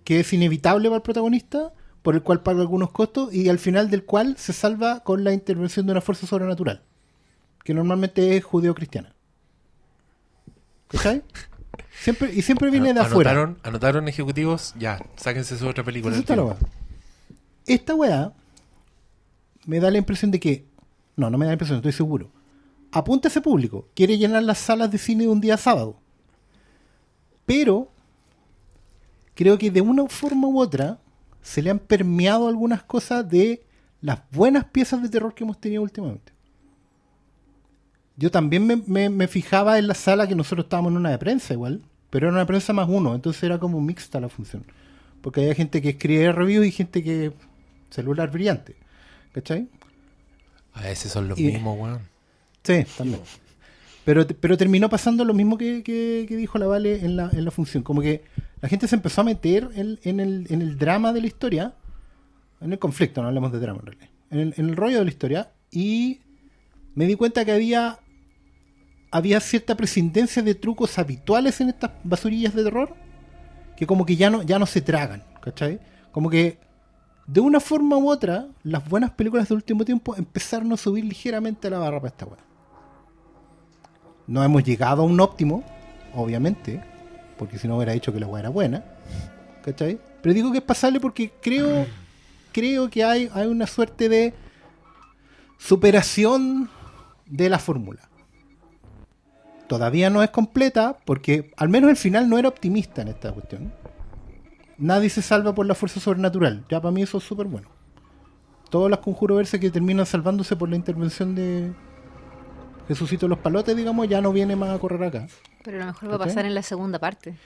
que es inevitable para el protagonista, por el cual paga algunos costos y al final del cual se salva con la intervención de una fuerza sobrenatural, que normalmente es judeo-cristiana. ¿Cachai? Siempre, y siempre viene de afuera. Anotaron, anotaron ejecutivos, ya, sáquense su otra película. Entonces. Esta weá me da la impresión de que. No, no me da la impresión, estoy seguro. Apunta a ese público. Quiere llenar las salas de cine de un día sábado. Pero creo que de una forma u otra se le han permeado algunas cosas de las buenas piezas de terror que hemos tenido últimamente. Yo también me, me- me fijaba en la sala que nosotros estábamos en una de prensa igual, pero era una prensa más uno, entonces era como mixta la función. Porque había gente que escribía reviews y gente que celular brillante. ¿Cachai? A veces son los Y- mismos, weón. Sí, también. Pero, pero terminó pasando lo mismo que, que- que dijo la Vale en la, en la función. Como que la gente se empezó a meter en, en el, en el drama de la historia, en el conflicto, no hablemos de drama en realidad, en el, en el rollo de la historia, y me di cuenta que había, había cierta prescindencia de trucos habituales en estas basurillas de terror, que como que ya no, ya no se tragan, ¿cachai? Como que de una forma u otra, las buenas películas del último tiempo empezaron a subir ligeramente la barra para esta weá. No hemos llegado a un óptimo, obviamente, porque si no hubiera dicho que la weá era buena, ¿cachai? Pero digo que es pasable porque creo, creo que hay, hay una suerte de superación de la fórmula. Todavía no es completa porque al menos el final no era optimista en esta cuestión. Nadie se salva por la fuerza sobrenatural. Ya para mí eso es súper bueno. Todas las conjuros verse que terminan salvándose por la intervención de Jesucito los Palotes, digamos, ya no viene más a correr acá. Pero a lo mejor va a pasar en la segunda parte.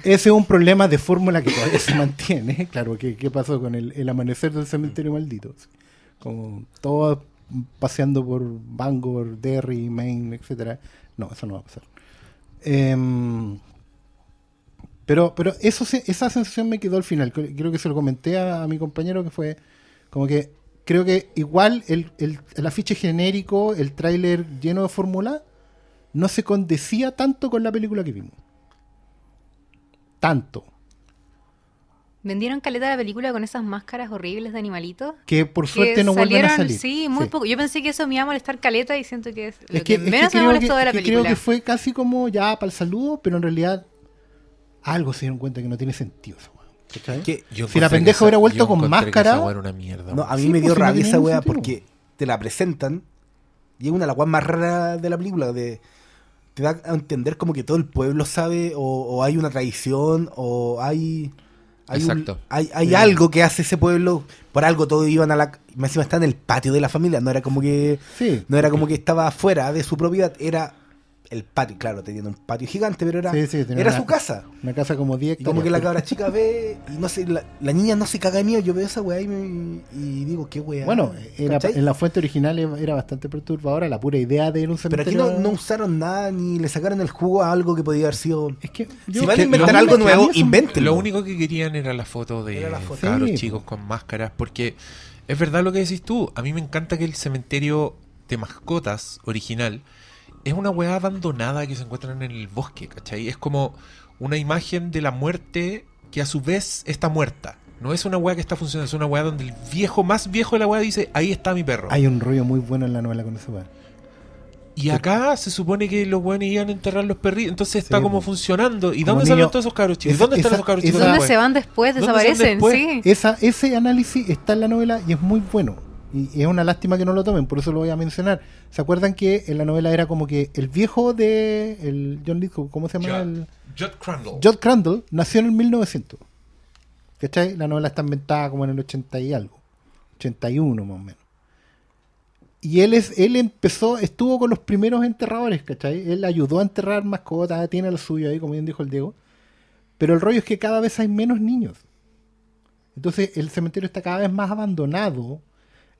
Ese es un problema de fórmula que todavía se mantiene. Claro, ¿qué, qué pasó con el, el amanecer del cementerio maldito? Como todos paseando por Bangor, Derry, Maine, etcétera. No, eso no va a pasar. Em, pero pero eso esa sensación me quedó al final. Cre- Creo que se lo comenté a, a mi compañero que fue como que creo que igual el, el, el afiche genérico, el tráiler lleno de fórmula, no se condecía tanto con la película que vimos. Tanto. Vendieron caleta la película con esas máscaras horribles de animalitos. Que por que suerte no vuelven a salir. Sí, muy poco. Yo pensé que eso me iba a molestar caleta y siento que es lo Es que, que, es que menos me creo molestó que- de la es que película. creo que fue casi como ya para el saludo, pero en realidad algo se dieron cuenta que no tiene sentido Yo Si la pendeja esa- hubiera vuelto con máscara- esa weá era una mierda. No, a mí Sí, me dio pues, si no rabia esa weá porque te la presentan y es una de las weas más raras de la película. De, te da a entender como que todo el pueblo sabe o, o hay una tradición o hay... Hay, un- Exacto. hay, hay algo que hace ese pueblo, por algo todos iban a la... Encima está en el patio de la familia, no era como que... Sí. No era como que estaba afuera de su propiedad, era el patio, claro, teniendo un patio gigante, pero era, Sí, sí, tenía era una- su casa. Una casa como 10 Y como que la cabra chica ve y no sé, la, la niña no se caga de miedo. Yo veo esa weá y, me- y digo, qué weá. Bueno, era, en la fuente original era bastante perturbadora la pura idea de ir a un Pero aquí cementerio. no, no usaron nada ni le sacaron el jugo a algo que podía haber sido. Es que Si van a inventar lo- algo nuevo, invéntenlo. Lo único que querían era la foto de la foto. cabros Sí, chicos con máscaras, porque es verdad lo que decís tú. A mí me encanta que el cementerio de mascotas original es una weá abandonada que se encuentran en el bosque, ¿cachai? Es como una imagen de la muerte que a su vez está muerta. No es una weá que está funcionando, es una weá donde el viejo más viejo de la weá dice, ahí está mi perro. Hay un rollo muy bueno en la novela con esa weá. Y acá se supone que los weones iban a enterrar los perritos, entonces está Sí, como funcionando. ¿Y Como dónde niño- salen todos esos cabros chicos? ¿Y esa- ¿Dónde están esa- esos cabros esa- chicos? ¿Dónde después? se van después? ¿Dónde se van Desaparecen, después? sí. Esa, ese análisis está en la novela y es muy bueno. Y, y es una lástima que no lo tomen, por eso lo voy a mencionar. ¿Se acuerdan que en la novela era como que el viejo de el John Lithgow, ¿cómo se llama? Judd. El, Judd Crandall. Judd Crandall nació en el 1900. ¿Cachai? La novela está inventada como en el 80 y algo. 81 más o menos. Y él es él empezó, estuvo con los primeros enterradores, ¿cachai? Él ayudó a enterrar mascotas, tiene lo suyo ahí, como bien dijo el Diego. Pero el rollo es que cada vez hay menos niños. Entonces el cementerio está cada vez más abandonado,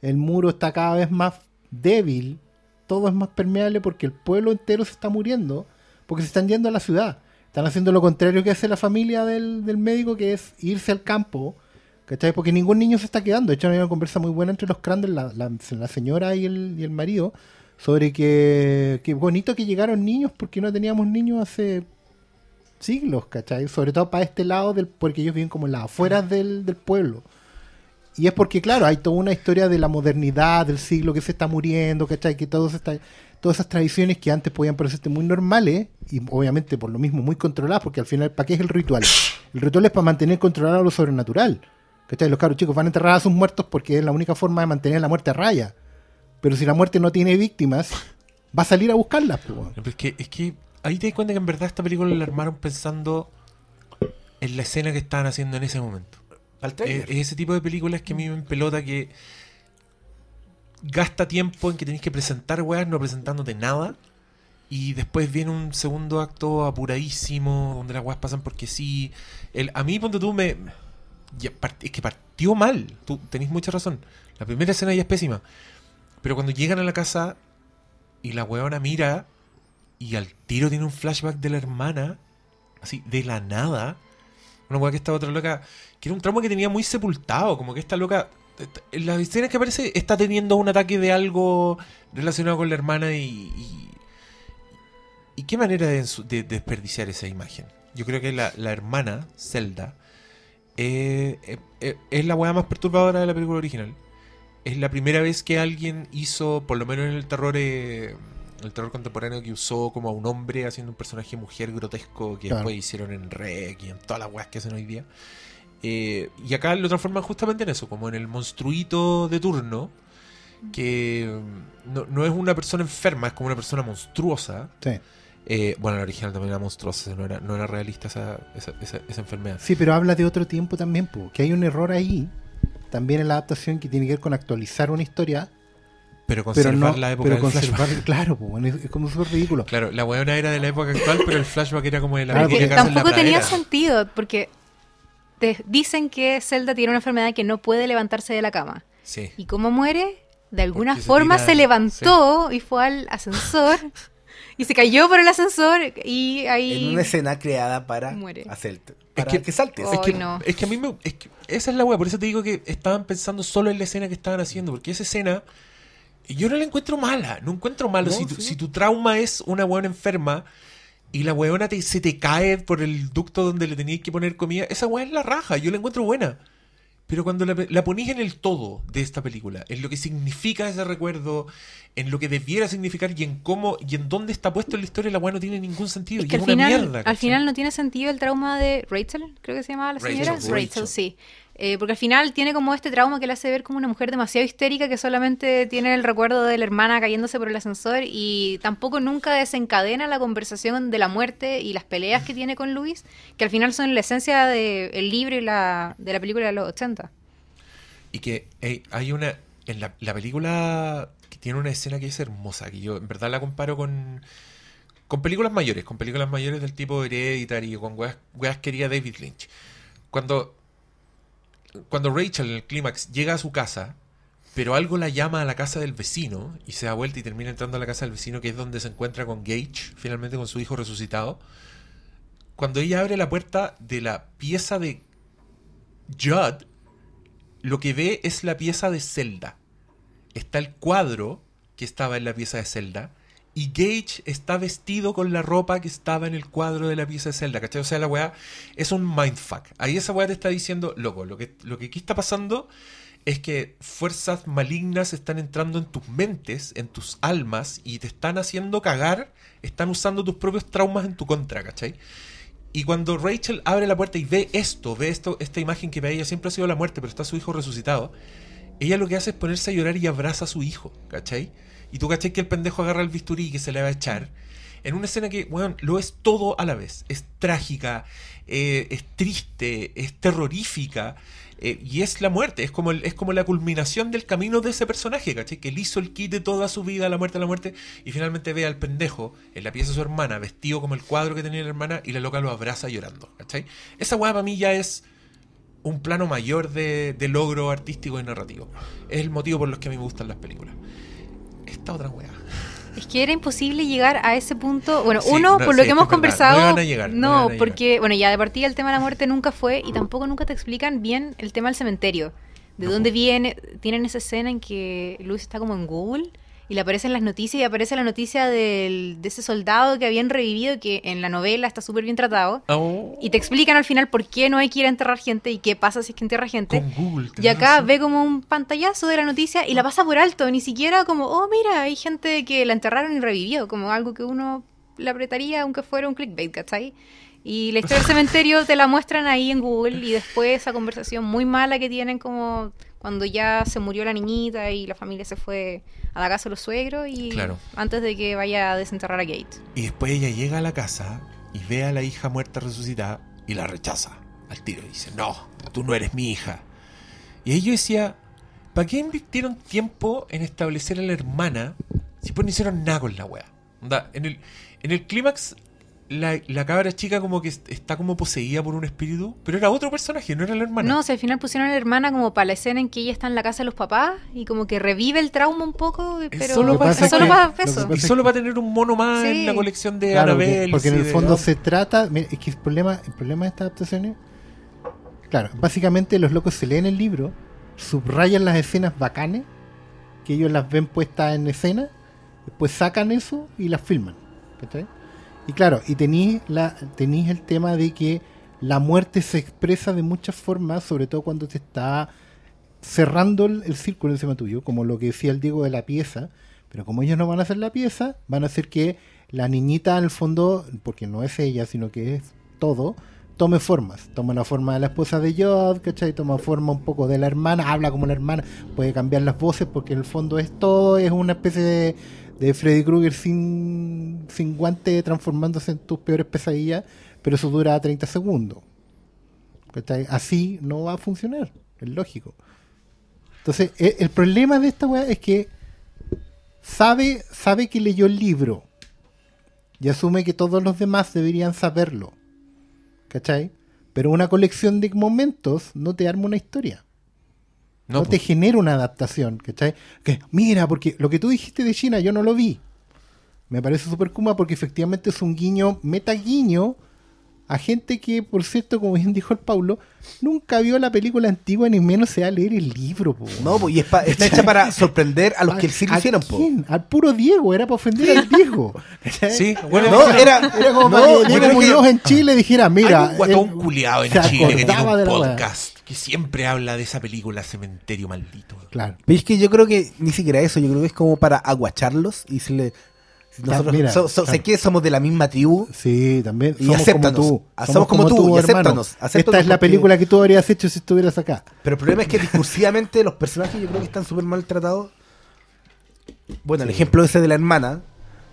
el muro está cada vez más débil, todo es más permeable porque el pueblo entero se está muriendo, porque se están yendo a la ciudad. Están haciendo lo contrario que hace la familia del, del médico, que es irse al campo, ¿cachai? Porque ningún niño se está quedando. De hecho, hay una conversa muy buena entre los Crandall, la, la- la señora y el, y el marido, sobre que, que bonito que llegaron niños porque no teníamos niños hace siglos, ¿cachai? Sobre todo para este lado, del porque ellos viven como en las afueras del, del pueblo. Y es porque, claro, hay toda una historia de la modernidad, del siglo que se está muriendo, ¿cachai? Que todos esta- todas esas tradiciones que antes podían parecerte muy normales, y obviamente por lo mismo muy controladas, porque al final, ¿para qué es el ritual? El ritual es para mantener controlado lo sobrenatural. ¿Cachai? Los cabros chicos van a enterrar a sus muertos porque es la única forma de mantener la muerte a raya. Pero si la muerte no tiene víctimas, va a salir a buscarlas. pues, Es que, es que ahí te das cuenta que en verdad esta película la armaron pensando en la escena que estaban haciendo en ese momento. Es, es ese tipo de películas que a mí me pelota que gasta tiempo en que tenés que presentar weas, no presentándote nada. Y después viene un segundo acto apuradísimo, donde las weas pasan porque sí. El, a mí, ponte tú, me. es que partió mal. Tú tenés mucha razón. La primera escena ya es pésima. Pero cuando llegan a la casa y la weona mira y al tiro tiene un flashback de la hermana, así, de la nada. Una weá que esta otra loca, que era un trauma que tenía muy sepultado, como que esta loca, en las escenas que aparece, está teniendo un ataque de algo relacionado con la hermana y... y, qué manera de, desperdiciar esa imagen. Yo creo que la, la hermana, Zelda, eh, eh, eh, es la weá más perturbadora de la película original. Es la primera vez que alguien hizo, por lo menos en el terror, el terror contemporáneo, que usó como a un hombre haciendo un personaje mujer grotesco que Claro. después hicieron en Rec y en todas las weas que hacen hoy día. Eh, y acá lo transforman justamente en eso, como en el monstruito de turno, que mm, no, no es una persona enferma, es como una persona monstruosa. Sí. Eh, bueno, la original también era monstruosa, no era, no era realista esa, esa, esa- esa enfermedad. Sí, pero habla de otro tiempo también, po, que hay un error ahí, también en la adaptación que tiene que ver con actualizar una historia, Pero pero conservar no, la época pero del flashback. conservar, claro, bueno, es, es como súper ridículo. Claro, la weona era de la época actual, pero el flashback era como de la Claro, porque casa en la Tampoco tenía sentido, porque te dicen que Zelda tiene una enfermedad que no puede levantarse de la cama. Sí. ¿Y cómo muere? De alguna Porque se forma tira- se levantó y fue al ascensor y se cayó por el ascensor y ahí... En una escena creada para Muere. hacer Es para que- que, saltes. Oh. Es que, no. es que a mí me. es que esa es la wea, por eso te digo que estaban pensando solo en la escena que estaban haciendo, porque esa escena. Yo no la encuentro mala, no encuentro malo. No, si, tu, sí. si tu trauma es una weona enferma y la weona te, se te cae por el ducto donde le tenías que poner comida, esa wea es la raja, yo la encuentro buena. Pero cuando la, la ponís en el todo de esta película, en lo que significa ese recuerdo, en lo que debiera significar y en cómo y en dónde está puesto en la historia, la weá no tiene ningún sentido. Es y que es al una final, mierda. al final no tiene sentido el trauma de Rachel, creo que se llamaba la señora. Rachel. sí. Eh, porque al final tiene como este trauma que le hace ver como una mujer demasiado histérica que solamente tiene el recuerdo de la hermana cayéndose por el ascensor y tampoco nunca desencadena la conversación de la muerte y las peleas que tiene con Luis, que al final son la esencia del libro y la, de la película de los 80. Y que hay una. En la, la película que tiene una escena que es hermosa, que yo en verdad la comparo con. Con películas mayores, con películas mayores del tipo Hereditary, con weas, weas que haría David Lynch. Cuando. Cuando Rachel en el clímax llega a su casa, pero algo la llama a la casa del vecino y se da vuelta y termina entrando a la casa del vecino, que es donde se encuentra con Gage, finalmente con su hijo resucitado. Cuando ella abre la puerta de la pieza de Judd, lo que ve es la pieza de Zelda. Está el cuadro que estaba en la pieza de Zelda. Y Gage está vestido con la ropa que estaba en el cuadro de la pieza de Zelda, ¿cachai? O sea, la weá es un mindfuck. Ahí esa weá te está diciendo, loco, lo que, lo que aquí está pasando es que fuerzas malignas están entrando en tus mentes, en tus almas, y te están haciendo cagar, están usando tus propios traumas en tu contra, ¿cachai? Y cuando Rachel abre la puerta y ve esto, ve esto, esta imagen que para ella siempre ha sido la muerte, pero está su hijo resucitado, ella lo que hace es ponerse a llorar y abraza a su hijo, ¿cachai? Y tú, ¿cachai? Que el pendejo agarra el bisturí y que se le va a echar. En una escena que, bueno, lo es todo a la vez. Es trágica, eh, es triste, es terrorífica. eh, y es la muerte, es como, es como la culminación del camino de ese personaje, ¿cachai? Que él hizo el kit de toda su vida, la muerte, la muerte, y finalmente ve al pendejo en la pieza de su hermana, vestido como el cuadro que tenía la hermana, y la loca lo abraza llorando, ¿cachai? Esa weá para mí ya es un plano mayor de, de logro artístico y narrativo. Es el motivo por los que a mí me gustan las películas. Esta otra weá. Es que era imposible llegar a ese punto. Bueno, Sí, uno, no, por lo que hemos conversado. no iban a llegar, no no, iban a llegar. porque, bueno, ya de partida el tema de la muerte nunca fue y tampoco nunca te explican bien el tema del cementerio. De dónde viene. Tienen esa escena en que Luis está como en Google y le aparecen las noticias y aparece la noticia del- de ese soldado que habían revivido que en la novela está súper bien tratado. Oh, Y te explican al final por qué no hay que ir a enterrar gente y qué pasa si es que entierra gente. con Google. Y acá ve como un pantallazo de la noticia y la pasa por alto, ni siquiera como, oh, mira, hay gente que la enterraron y revivió, como algo que uno le apretaría aunque fuera un clickbait, ¿cachai? Y la historia del cementerio te la muestran ahí en Google y después esa conversación muy mala que tienen como cuando ya se murió la niñita y la familia se fue a la casa de los suegros y Claro. antes de que vaya a desenterrar a Kate. Y después ella llega a la casa y ve a la hija muerta resucitada y la rechaza al tiro. Y dice, no, tú no eres mi hija. Y ahí yo decía, ¿para qué invirtieron tiempo en establecer a la hermana si pues no hicieron nada con la wea? En el, en el clímax, la, la cabra chica como que est- está como poseída por un espíritu, pero era otro personaje, no era la hermana. No, o sea, al final pusieron a la hermana como para la escena en que ella está en la casa de los papás y como que revive el trauma un poco, pero solo pasa es solo para eso. y solo va a tener un mono más en la colección de Claro, porque, porque en el de- fondo se trata. mira, Es que el problema, el problema de estas adaptaciones. Claro, básicamente los locos se leen el libro, subrayan las escenas bacanes, que ellos las ven puestas en escena, después sacan eso y las filman. ¿cachai? Y claro, y tenéis el tema de que la muerte se expresa de muchas formas, sobre todo cuando te está cerrando el, el círculo encima tuyo, como lo que decía el Diego de la pieza, pero como ellos no van a hacer la pieza, van a hacer que la niñita en el fondo, porque no es ella, sino que es todo, tome formas. Toma la forma de la esposa de Jod, ¿cachai? Toma forma un poco de la hermana, habla como la hermana, puede cambiar las voces porque en el fondo es todo, es una especie de, de Freddy Krueger sin, sin guante transformándose en tus peores pesadillas, pero eso dura 30 segundos. Así no va a funcionar, es lógico. Entonces, e- el problema de esta weá es que sabe, sabe que leyó el libro y asume que todos los demás deberían saberlo. ¿Cachai? Pero una colección de momentos no te arma una historia. No, No, te genera una adaptación, ¿cachai? Que, mira, porque lo que tú dijiste de China yo no lo vi. Me parece súper kuma porque efectivamente es un guiño, meta guiño a gente que, por cierto, como bien dijo el Paulo, nunca vio la película antigua ni menos se va a leer el libro. Po. No, pues, y es pa- está hecha para sorprender a los que sí lo ¿A hicieron, po. quién? Al puro Diego, era para ofender al Diego. Sí, bueno, No, era, Era como no, para que Diego Muñoz en Chile dijera, mira. Hay un guatón él culiado en se Chile que tiene un de la weá. podcast que siempre habla de esa película Cementerio Maldito. Claro. Pero es que yo creo que ni siquiera eso, yo creo que es como para aguacharlos y decirle. Nosotros mira, so- so- sé que somos de la misma tribu. Sí, también. Y somos acéptanos. como tú. Somos como tú, y hermano. acéptanos, acéptanos Esta es la porque- película que tú habrías hecho si estuvieras acá. Pero el problema es que discursivamente los personajes yo creo que están súper maltratados. Bueno, el ejemplo ese de la hermana.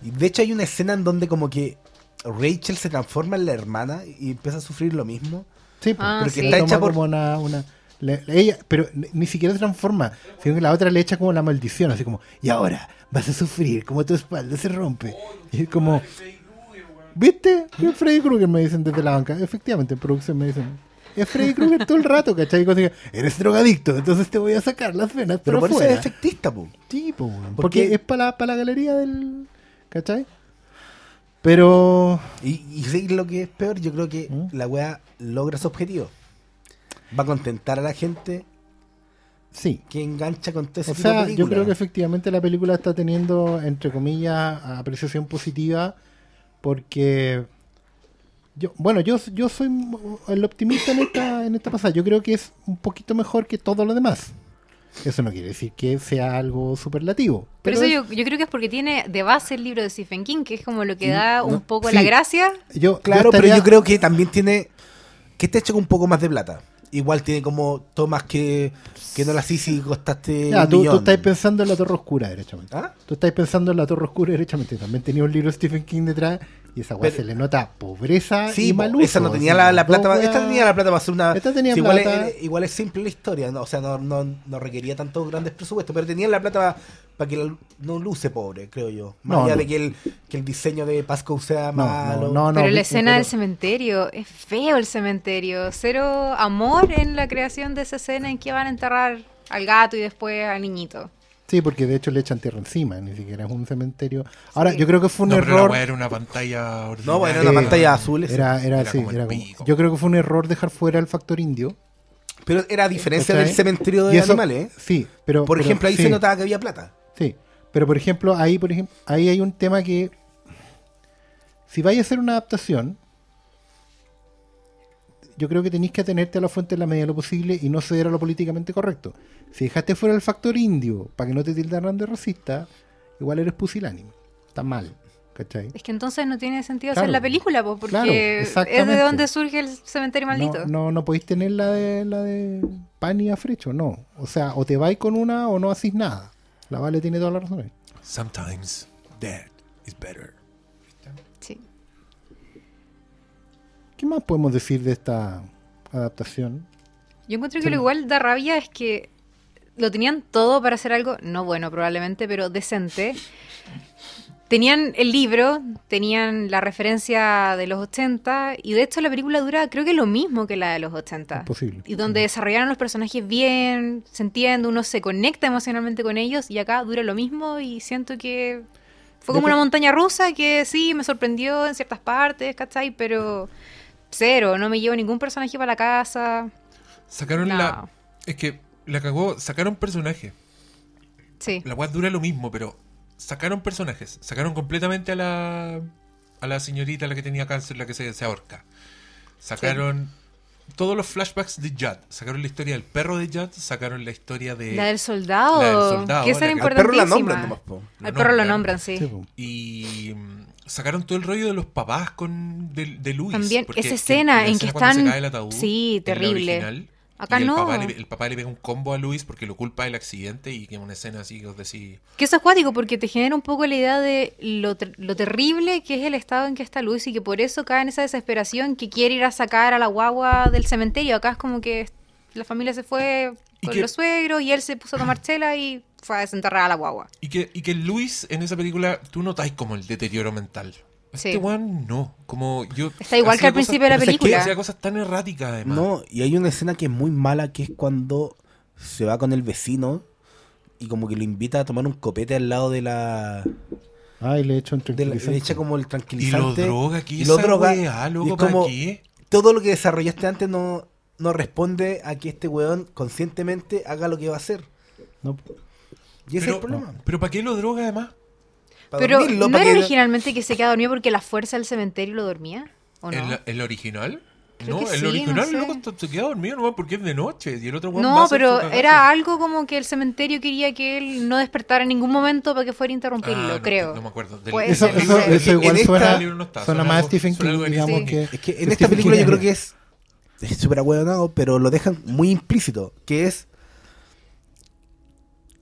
De hecho hay una escena en donde como que Rachel se transforma en la hermana y empieza a sufrir lo mismo. Sí, Ah, pero sí. que Está hecha por- como una, una ella, pero ni, siquiera se transforma, sino que la otra le echa como la maldición, así como, y ahora vas a sufrir, como tu espalda se rompe. Y es como, ¿viste? Es Freddy Krueger, me dicen desde la banca. Efectivamente, en producción me dicen, es Freddy Krueger todo el rato, ¿cachai? Y diga, eres drogadicto, entonces te voy a sacar las venas, Pero pero por eso es efectista, po. Sí, po, Porque- porque es para la, para la galería del, ¿cachai? Pero, Y, y lo que es peor, yo creo que ¿Mm? la wea logra su objetivo. Va a contentar a la gente sí. que engancha con todo ese O tipo de sea, yo creo que efectivamente la película está teniendo, entre comillas, apreciación positiva porque yo, bueno, yo, yo soy el optimista en esta, en esta pasada. Yo creo que es un poquito mejor que todo lo demás. Eso no quiere decir que sea algo superlativo. Pero, es- eso yo, yo creo que es porque tiene de base el libro de Stephen King, que es como lo que Sí, da no, un poco sí. la gracia. yo, Claro, yo pero yo creo que también tiene. Que está hecho con un poco más de plata. Igual tiene como tomas que, que no las hice y costaste. Ya, un tú, tú estás pensando en la Torre Oscura, derechamente. ¿Ah? Tú estás pensando en la Torre Oscura, derechamente. También tenía un libro de Stephen King detrás y esa weá se le nota pobreza Sí, y mal uso. esa no tenía la, plata. weas- Esta tenía la plata para hacer una. Esta tenía sí, igual, plata. es, igual es simple la historia, ¿no? o sea, no, no, no requería tantos grandes presupuestos, pero tenía la plata para que la- no luce pobre, creo yo. Más No, allá no. de que el, que el diseño de Pasco sea No, malo. no, no, no, pero la escena pero- del cementerio, es feo el cementerio. Cero amor en la creación de esa escena en que van a enterrar al gato y después al niñito. Sí, porque de hecho le echan tierra encima, ni siquiera es un cementerio. Ahora, yo creo que fue un no, pero la error. era una pantalla ordinaria. No, bueno, era una pantalla azul. Era, era, Era sí, como el era como- pico. Yo creo que fue un error dejar fuera el factor indio. Pero era a diferencia ¿cachai? del cementerio de eso- animales, ¿eh? Sí, pero. Por pero- ejemplo, ahí sí, se notaba que había plata. Sí, Pero por ejemplo, ahí, por ejemplo, ahí hay un tema que si vais a hacer una adaptación, yo creo que tenéis que atenerte a la fuente en la medida de lo posible y no ceder a lo políticamente correcto. Si dejaste fuera el factor indio para que no te tildaran de racista, igual eres pusilánime. Está mal. ¿Cachai? Es que entonces no tiene sentido Claro. hacer la película, po, porque Claro, es de donde surge el cementerio maldito. No, no, no podéis tener la de la de pan y afrecho, no. O sea, o te vais con una o no hacís nada. La Vale tiene toda la razón ahí. Sometimes dead is better. Sí. ¿Qué más podemos decir de esta adaptación? Yo encuentro que lo igual da rabia es que lo tenían todo para hacer algo, no bueno probablemente, pero decente. Tenían el libro, tenían la referencia de los 80 y de hecho la película dura creo que lo mismo que la de los 80. Imposible. Y donde desarrollaron los personajes bien, se entiende, uno se conecta emocionalmente con ellos y acá dura lo mismo y siento que fue como una montaña rusa que sí, me sorprendió en ciertas partes, ¿cachai? Pero cero, no me llevo ningún personaje para la casa. Sacaron No. la. Es que la cagó. Sacaron personajes. Sí. La weá dura lo mismo, pero sacaron personajes. Sacaron completamente a la. A la señorita, la que tenía cáncer, la que se, se ahorca. Sacaron todos los flashbacks de Judd. Sacaron la historia del perro de Judd. Sacaron la historia de. La del soldado. La del soldado, Que esa la Al perro la importantísima. nombran nomás, po. Al perro lo nombran. sí. Y mm, sacaron todo el rollo de los papás con de, de Luis. También esa escena en que escena cuando se están- cae el ataúd, sí, en la terrible. Acá y no. Papá le, el papá le pega un combo a Luis porque lo culpa del accidente y que es una escena así que os decís. Que es cuático porque te genera un poco la idea de lo, ter- lo terrible que es el estado en que está Luis y que por eso cae en esa desesperación que quiere ir a sacar a la guagua del cementerio. Acá es como que la familia se fue con que- los suegros y él se puso a tomar chela y fue a desenterrar a la guagua. Y que, y que Luis en esa película tú notáis como el deterioro mental. Este Sí. weón no. Como yo. Está igual que al cosas- principio de la película. Hacía cosas tan erráticas además. No, y hay una escena que es muy mala, que es cuando se va con el vecino y como que lo invita a tomar un copete al lado de la... Ay, le he hecho un la- tranquilizante. le echa como el Y lo tranquilizante. droga aquí. y lo droga. weá, y loco, es ¿para como, qué? todo lo que desarrollaste antes no, no responde a que este weón conscientemente haga lo que va a hacer. No, Y ese es Pero, el problema. pero ¿para qué lo droga además? Pero dormirlo, ¿no era que- originalmente que se quedaba dormido porque la fuerza del cementerio lo dormía? ¿O no? ¿El, el original? Creo no, que el sí, original, no sé. loco, se queda dormido nomás porque es de noche. Y el otro weón va a No, hacer pero cagazo. era algo como que el cementerio quería que él no despertara en ningún momento para que fuera a interrumpirlo, Ah, no, creo. No me acuerdo. Del- Puede Eso, ser, del eso, no sé. eso igual En esta- suena, libro no está, suena suena más algo- Stephen suena King, algo digamos que... Es que en esta Stephen película King yo creo que es es súper ahueonado, pero lo dejan muy implícito, que es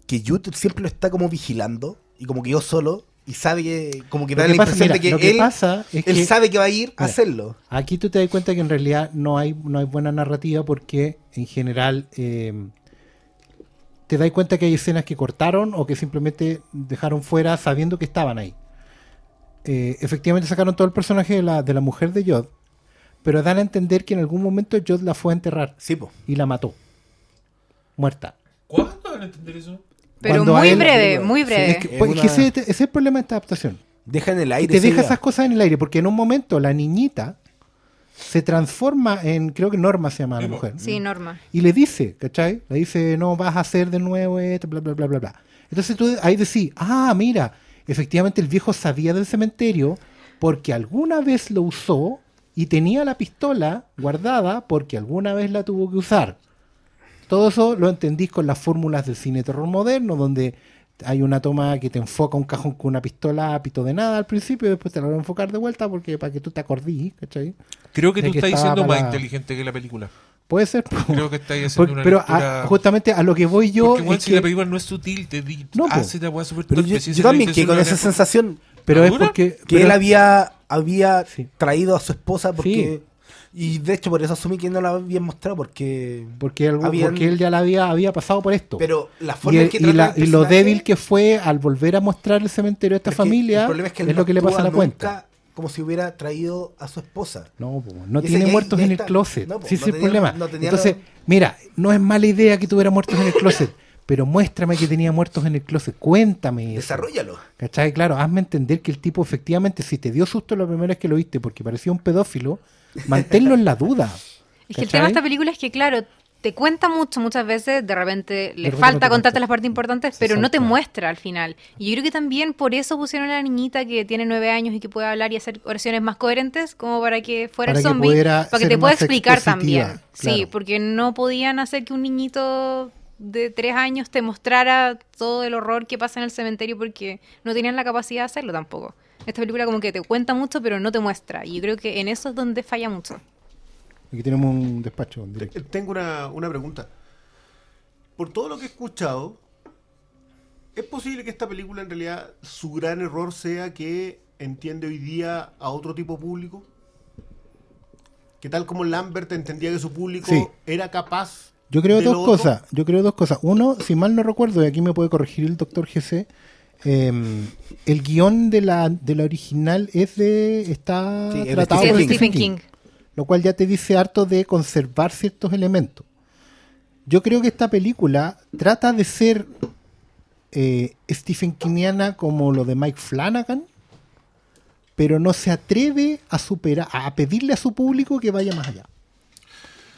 que YouTube siempre lo está como vigilando y como que yo solo y sabe que como que Lo da que la pasa- impresión mira, de que lo que él, pasa es él que- sabe que va a ir a Mira. hacerlo. Aquí tú te das cuenta que en realidad no hay, no hay buena narrativa porque en general eh, te das cuenta que hay escenas que cortaron o que simplemente dejaron fuera sabiendo que estaban ahí. Eh, efectivamente sacaron todo el personaje de la, de la mujer de Jod, pero dan a entender que en algún momento Jod la fue a enterrar Sí, po. y la mató. Muerta. ¿Cuándo van a entender eso? Pero muy él- breve, muy breve. Es que, Es pues, una- que ese, ese es el problema de esta adaptación. Deja en el Y aire. te esa deja idea. esas cosas en el aire, porque en un momento la niñita se transforma en, creo que Norma se llama la mujer. Sí, Norma. Y le dice, ¿cachai? Le dice, no vas a hacer de nuevo esto, bla, bla, bla, bla, bla. Entonces tú ahí decís, ah, mira, efectivamente el viejo sabía del cementerio porque alguna vez lo usó y tenía la pistola guardada porque alguna vez la tuvo que usar. Todo eso lo entendís con las fórmulas del cine terror moderno, donde hay una toma que te enfoca un cajón con una pistola a pito de nada al principio y después te la van a enfocar de vuelta porque para que tú te acordís, ¿cachai? Creo que De tú que estás siendo más inteligente que la película. Puede ser. Creo que estáis haciendo Porque- una pero lectura- a- justamente a lo que voy yo Porque, weón, es si que- la película no es sutil, te di, No, hace la súper Pero torpe, yo, si yo también que intención con esa sensación pero es porque que pero- él había había Sí. traído a su esposa porque y de hecho por eso asumí que no la habían mostrado porque porque, algo- habían- porque él ya la había, había pasado por esto. pero la y, forma el- en que y la- y lo débil que fue al volver a mostrar el cementerio a esta familia el problema es, que él no lo que le pasa a la cuenta. como si hubiera traído a su esposa No, po, no Y tiene muertos en está. el closet. No, po, sí, no es el tenía- problema. no Entonces, mira, no es mala idea que tuviera muertos en el closet, pero muéstrame que tenía muertos en el closet. Cuéntame eso. desarrollalo ¿Cachai? Claro, hazme entender que el tipo efectivamente, si te dio susto la primera vez que lo viste porque parecía un pedófilo, manténlo en la duda. Es que el tema de esta película es que, claro, te cuenta mucho muchas veces, de repente le no falta te contarte las partes importantes, pero no te muestra al final. Y yo creo que también por eso pusieron a la niñita que tiene nueve años y que puede hablar y hacer oraciones más coherentes, como para que fuera Para el zombie, para que te pueda explicar también. Sí, porque no podían hacer que un niñito de tres años te mostrara todo el horror que pasa en el cementerio porque no tenían la capacidad de hacerlo tampoco. Esta película como que te cuenta mucho pero no te muestra. Y yo creo que en eso es donde falla mucho. Aquí tenemos un despacho en directo. Tengo una, una pregunta. Por todo lo que he escuchado, ¿es posible que esta película en realidad su gran error sea que entiende hoy día a otro tipo de público? Que tal como Lambert entendía que su público Sí. era capaz. Yo creo de lo dos otro? cosas. Yo creo dos cosas. Uno, si mal no recuerdo, y aquí me puede corregir el doctor GC, eh, el guion de la, de la original es de. está Sí, es de tratado por es Stephen King. Lo cual ya te dice harto de conservar ciertos elementos. Yo creo que esta película trata de ser eh, Stephen Kingiana como lo de Mike Flanagan, pero no se atreve a superar, a pedirle a su público que vaya más allá.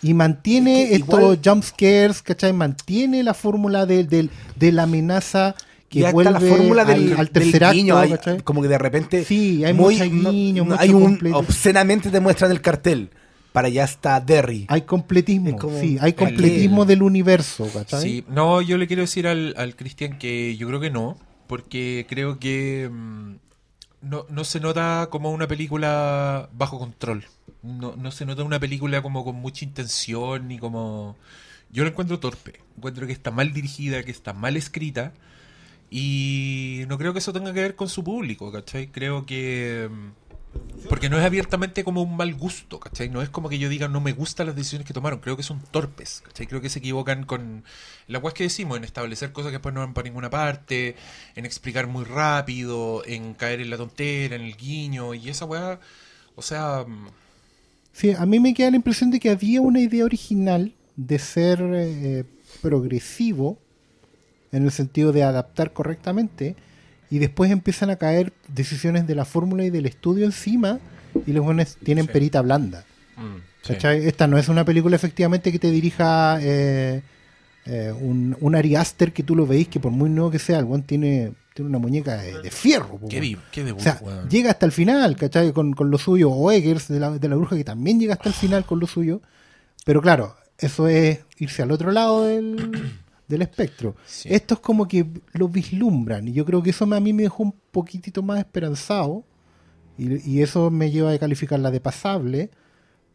Y mantiene Es que estos igual- jump scares, ¿cachai? Mantiene la fórmula del- del- de la amenaza que y hasta vuelve la fórmula del, al, al del guiño, acto, como que de repente Sí, hay muy- guiño, no- mucho hay un completo. obscenamente te muestran el cartel para allá está Derry Hay completismo, como- sí, hay completismo del universo, ¿cachai? Sí, no, yo le quiero decir al, al Cristian que yo creo que no, porque creo que mm, no, no se nota como una película bajo control. No, no se nota una película como con mucha intención ni como... Yo la encuentro torpe, encuentro que está mal dirigida, que está mal escrita y no creo que eso tenga que ver con su público, ¿cachai? Creo que... mm, Porque no es abiertamente como un mal gusto, ¿cachai? No es como que yo diga no me gustan las decisiones que tomaron, creo que son torpes, ¿cachai? Creo que se equivocan con la weas que decimos, en establecer cosas que después no van para ninguna parte, en explicar muy rápido, en caer en la tontera, en el guiño, y esa weá, o sea, mm, Sí, a mí me queda la impresión de que había una idea original de ser eh, progresivo en el sentido de adaptar correctamente y después empiezan a caer decisiones de la fórmula y del estudio encima y los buenos tienen Sí. perita blanda. mm. Esta no es una película efectivamente que te dirija eh, eh, un, un Ari Aster que tú lo veis que por muy nuevo que sea, el buen tiene, tiene una muñeca de, de fierro. po, qué, debut, O sea, llega hasta el final, ¿cachai? Con, con lo suyo. O Eggers de la, de la bruja que también llega hasta el final con lo suyo. Pero claro, eso es irse al otro lado del, del espectro. Sí. Esto es como que lo vislumbran. Y yo creo que eso me- a mí me dejó un poquitito más esperanzado. Y, y eso me lleva a calificarla de pasable.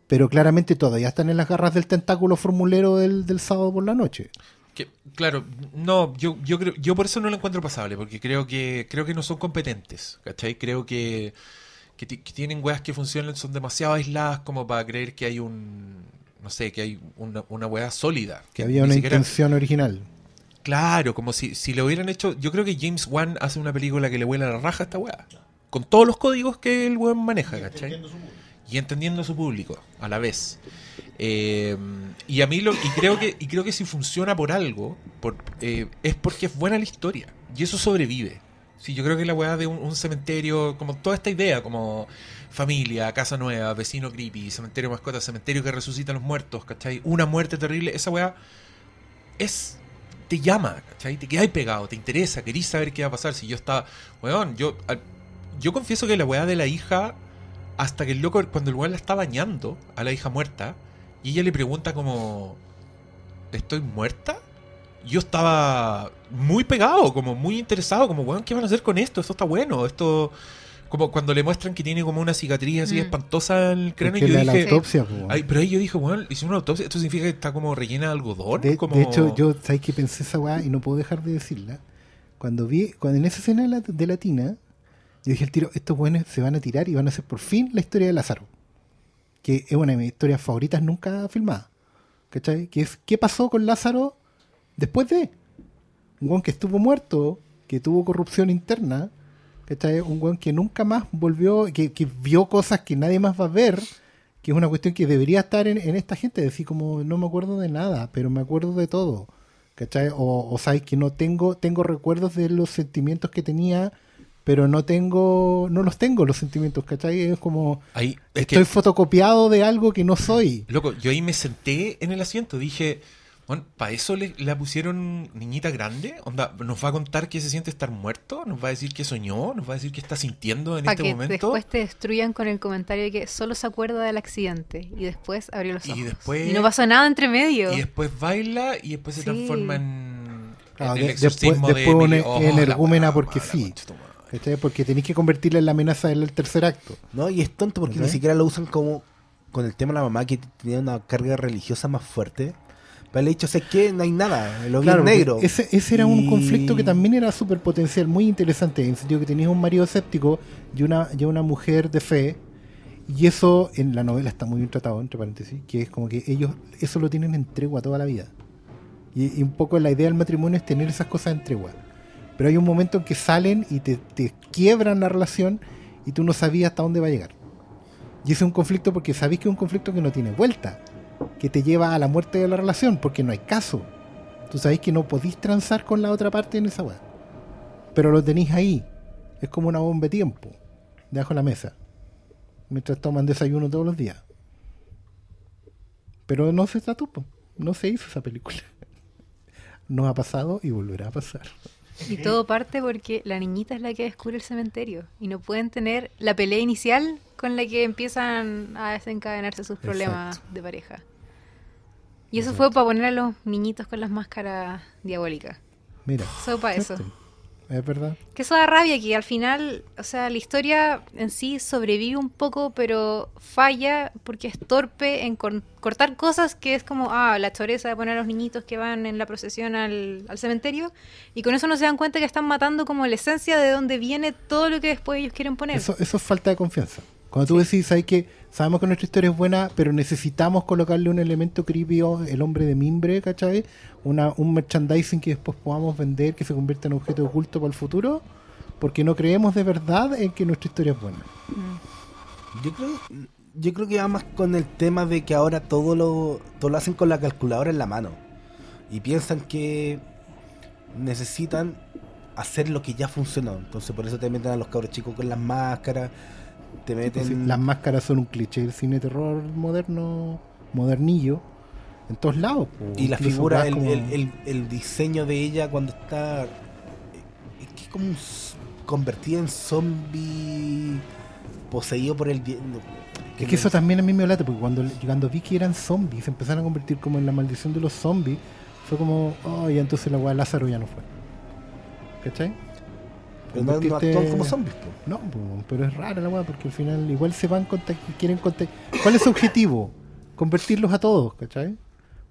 Pero claramente todavía están en las garras del tentáculo formulero del, del sábado por la noche. Que, claro, no, yo, yo creo, yo por eso no lo encuentro pasable, porque creo que, creo que no son competentes, ¿cachai? Creo que, que tienen weas que funcionan, son demasiado aisladas como para creer que hay un, no sé, que hay una, una wea sólida. Que había una siquiera- intención original. Claro, como si, si lo hubieran hecho, yo creo que James Wan hace una película que le vuela la raja a esta wea, con todos los códigos que el weón maneja, ¿cachai? y entendiendo a su público a la vez. Eh, y a mí lo y creo que y creo que si funciona por algo por, eh, es porque es buena la historia y eso sobrevive. Sí, yo creo que la weá de un, un cementerio, como toda esta idea, como familia, casa nueva, vecino creepy, cementerio mascota, cementerio que resucita a los muertos, ¿cachai? Una muerte terrible, esa weá es te llama, ¿cachai? Te quedáis pegado, te interesa, querís saber qué va a pasar. Si yo estaba, weón, yo, yo confieso que la weá de la hija, hasta que el loco, cuando el weón la está bañando a la hija muerta, y ella le pregunta como, ¿estoy muerta? Yo estaba muy pegado, como muy interesado, como, weón, ¿qué van a hacer con esto? Esto está bueno, esto... Como cuando le muestran que tiene como una cicatriz así Mm. espantosa en el cráneo, Porque y yo la, la dije... autopsia, Ay, pero ahí yo dije, bueno, hicimos una autopsia, esto significa que está como rellena de algodón. De, como... de hecho, yo, ¿sabes que pensé esa weá y no puedo dejar de decirla? Cuando vi, cuando en esa escena de la, de la tina, yo dije al tiro, estos buenos se van a tirar y van a hacer por fin la historia de Lázaro. Que es una de mis historias favoritas nunca filmadas. ¿Cachai? Que es, ¿qué pasó con Lázaro después de? Un weón que estuvo muerto, que tuvo corrupción interna, ¿cachai? Un weón que nunca más volvió, que, que vio cosas que nadie más va a ver, que es una cuestión que debería estar en, en esta gente, decir como no me acuerdo de nada, pero me acuerdo de todo, ¿cachai? O, o sabes que no tengo, tengo recuerdos de los sentimientos que tenía pero no tengo, no los tengo los sentimientos, ¿cachai? Es como, Ahí, es estoy que, fotocopiado de algo que no soy. loco, yo ahí me senté en el asiento, dije, bueno, ¿para eso le, la pusieron niñita grande? Onda, ¿nos va a contar que se siente estar muerto? ¿Nos va a decir que soñó? ¿Nos va a decir que está sintiendo en Para este que momento? después te destruyan con el comentario de que solo se acuerda del accidente y después abrió los Y ojos. después- Y no pasó nada entre medio. Y después baila y después se Sí. transforma en, Ah, en de- el después- de Oh, energúmena porque sí. Porque tenéis que convertirla en la amenaza del tercer acto. No, y es tonto porque ni siquiera lo usan como con el tema de la mamá que tenía una carga religiosa más fuerte. Pero el hecho es que no hay nada, lo vi en porque negro. Ese, ese era un conflicto que también era súper potencial, muy interesante, en el sentido que tenías un marido escéptico y una, y una mujer de fe. Y eso en la novela está muy bien tratado, entre paréntesis, que es como que ellos eso lo tienen en tregua toda la vida. Y, y un poco la idea del matrimonio es tener esas cosas en tregua. Pero hay un momento en que salen y te, te quiebran la relación y tú no sabías hasta dónde va a llegar. Y ese es un conflicto porque sabéis que es un conflicto que no tiene vuelta, que te lleva a la muerte de la relación, porque no hay caso. Tú sabéis que no podéis transar con la otra parte en esa weá. Pero lo tenéis ahí. Es como una bomba de tiempo, debajo de la mesa. Mientras toman desayuno todos los días. Pero no se trató, po. no se hizo esa película. No ha pasado y volverá a pasar. Y todo parte porque la niñita es la que descubre el cementerio. Y no pueden tener la pelea inicial con la que empiezan a desencadenarse sus problemas de pareja. Y eso fue para poner a los niñitos con las máscaras diabólicas. Mira. Solo para eso. Es verdad. Que eso da rabia, que al final, o sea, la historia en sí sobrevive un poco, pero falla porque es torpe en cor- cortar cosas que es como, ah, la choreza de poner a los niñitos que van en la procesión al, al cementerio, y con eso no se dan cuenta que están matando como la esencia de donde viene todo lo que después ellos quieren poner. Eso, eso es falta de confianza. Cuando tú decís, hay que sabemos que nuestra historia es buena, pero necesitamos colocarle un elemento creepy, o el hombre de mimbre, ¿cachai? Una, un merchandising que después podamos vender, que se convierta en objeto de culto para el futuro, porque no creemos de verdad en que nuestra historia es buena. Yo creo, yo creo que va más con el tema de que ahora todo lo, todo lo hacen con la calculadora en la mano. Y piensan que necesitan hacer lo que ya funcionó. Entonces por eso te meten a los cabros chicos con las máscaras. Te meten... Entonces, las máscaras son un cliché del cine de terror moderno, modernillo, en todos lados. Y la figura, el, como- el, el- el diseño de ella cuando está... Es que es como un convertida en zombie poseído por el... Es que eso también a mí me late, porque cuando, cuando vi que eran zombies, se empezaron a convertir como en la maldición de los zombies, fue como, oh, y entonces la weá de Lázaro ya no fue. ¿Cachai? No, no actúan como zombies. po. No, po, pero es rara la weá, porque al final igual se van contact quieren contact ¿Cuál es su objetivo? Convertirlos a todos, ¿cachai?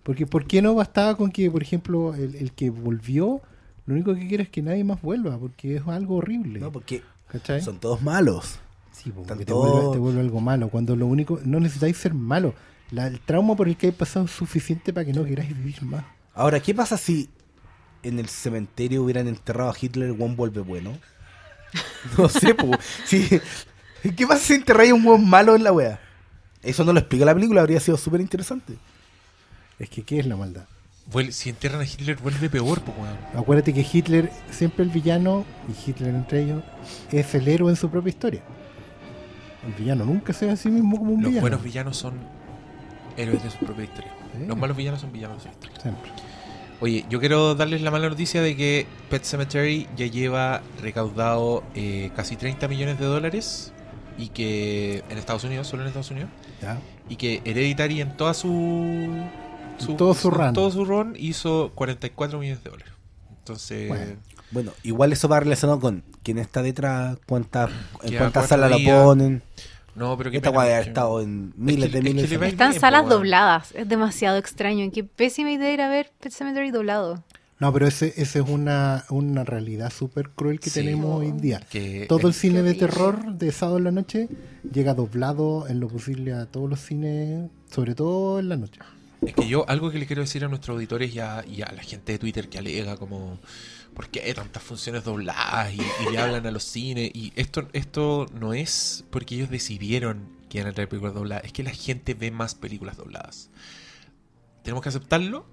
Porque ¿por qué no bastaba con que, por ejemplo, el, el que volvió, lo único que quiere es que nadie más vuelva, porque es algo horrible. No, porque ¿Cachai? son todos malos. Sí, po, porque te vuelve, te vuelve algo malo. Cuando lo único, no necesitáis ser malo. La- el trauma por el que hay pasado es suficiente para que no queráis vivir más. Ahora, ¿qué pasa si en el cementerio hubieran enterrado a Hitler Juan vuelve bueno? No sé, po. Sí. ¿Qué pasa si enterráis a un buen malo en la wea? Eso no lo explica la película, habría sido súper interesante. Es que, ¿qué es la maldad? Vuel- si entierran a Hitler, vuelve peor, pues, weón. Acuérdate que Hitler, siempre el villano, y Hitler entre ellos, es el héroe en su propia historia. El villano nunca se ve a sí mismo como un Los villano. buenos villanos son héroes de su propia historia. Los malos villanos son villanos de su historia. Siempre. Oye, yo quiero darles la mala noticia de que Pet Cemetery ya lleva recaudado eh, casi 30 millones de dólares y que en Estados Unidos, solo en Estados Unidos, Ya. y que Hereditary en toda su, todo su run. todo su run hizo 44 millones de dólares. Entonces, Bueno. Bueno, igual eso va relacionado con quién está detrás, cuántas, en cuántas salas la ponen. No, pero que Esta weá ha estado en miles de miles de a ir Están bien, salas dobladas. Es demasiado extraño. Qué pésima idea ir a ver Pet Cemetery doblado. No, pero ese, ese es una, una realidad súper cruel que Sí. tenemos hoy en día. Que Todo el es- cine de Qué terror de sábado en la noche llega doblado en lo posible a todos los cines, sobre todo en la noche. Es que yo, algo que le quiero decir a nuestros auditores y a, y a la gente de Twitter que alega como, ¿por qué hay tantas funciones dobladas? Y, y le hablan a los cines. Y esto, esto no es porque ellos decidieron que iban a traer películas dobladas, es que la gente ve más películas dobladas. Tenemos que aceptarlo.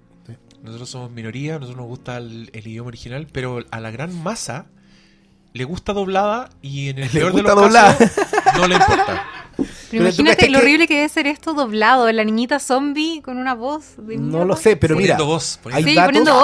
Nosotros somos minoría, a nosotros nos gusta el, el idioma original, pero a la gran masa le gusta doblada y en el Le peor de los doblada. casos no le importa. Pero imagínate lo que- horrible que debe ser esto doblado, la niñita zombie con una voz de No mierda. lo sé, pero mira. Poniendo voz, poniendo- hay Sí, datos- poniendo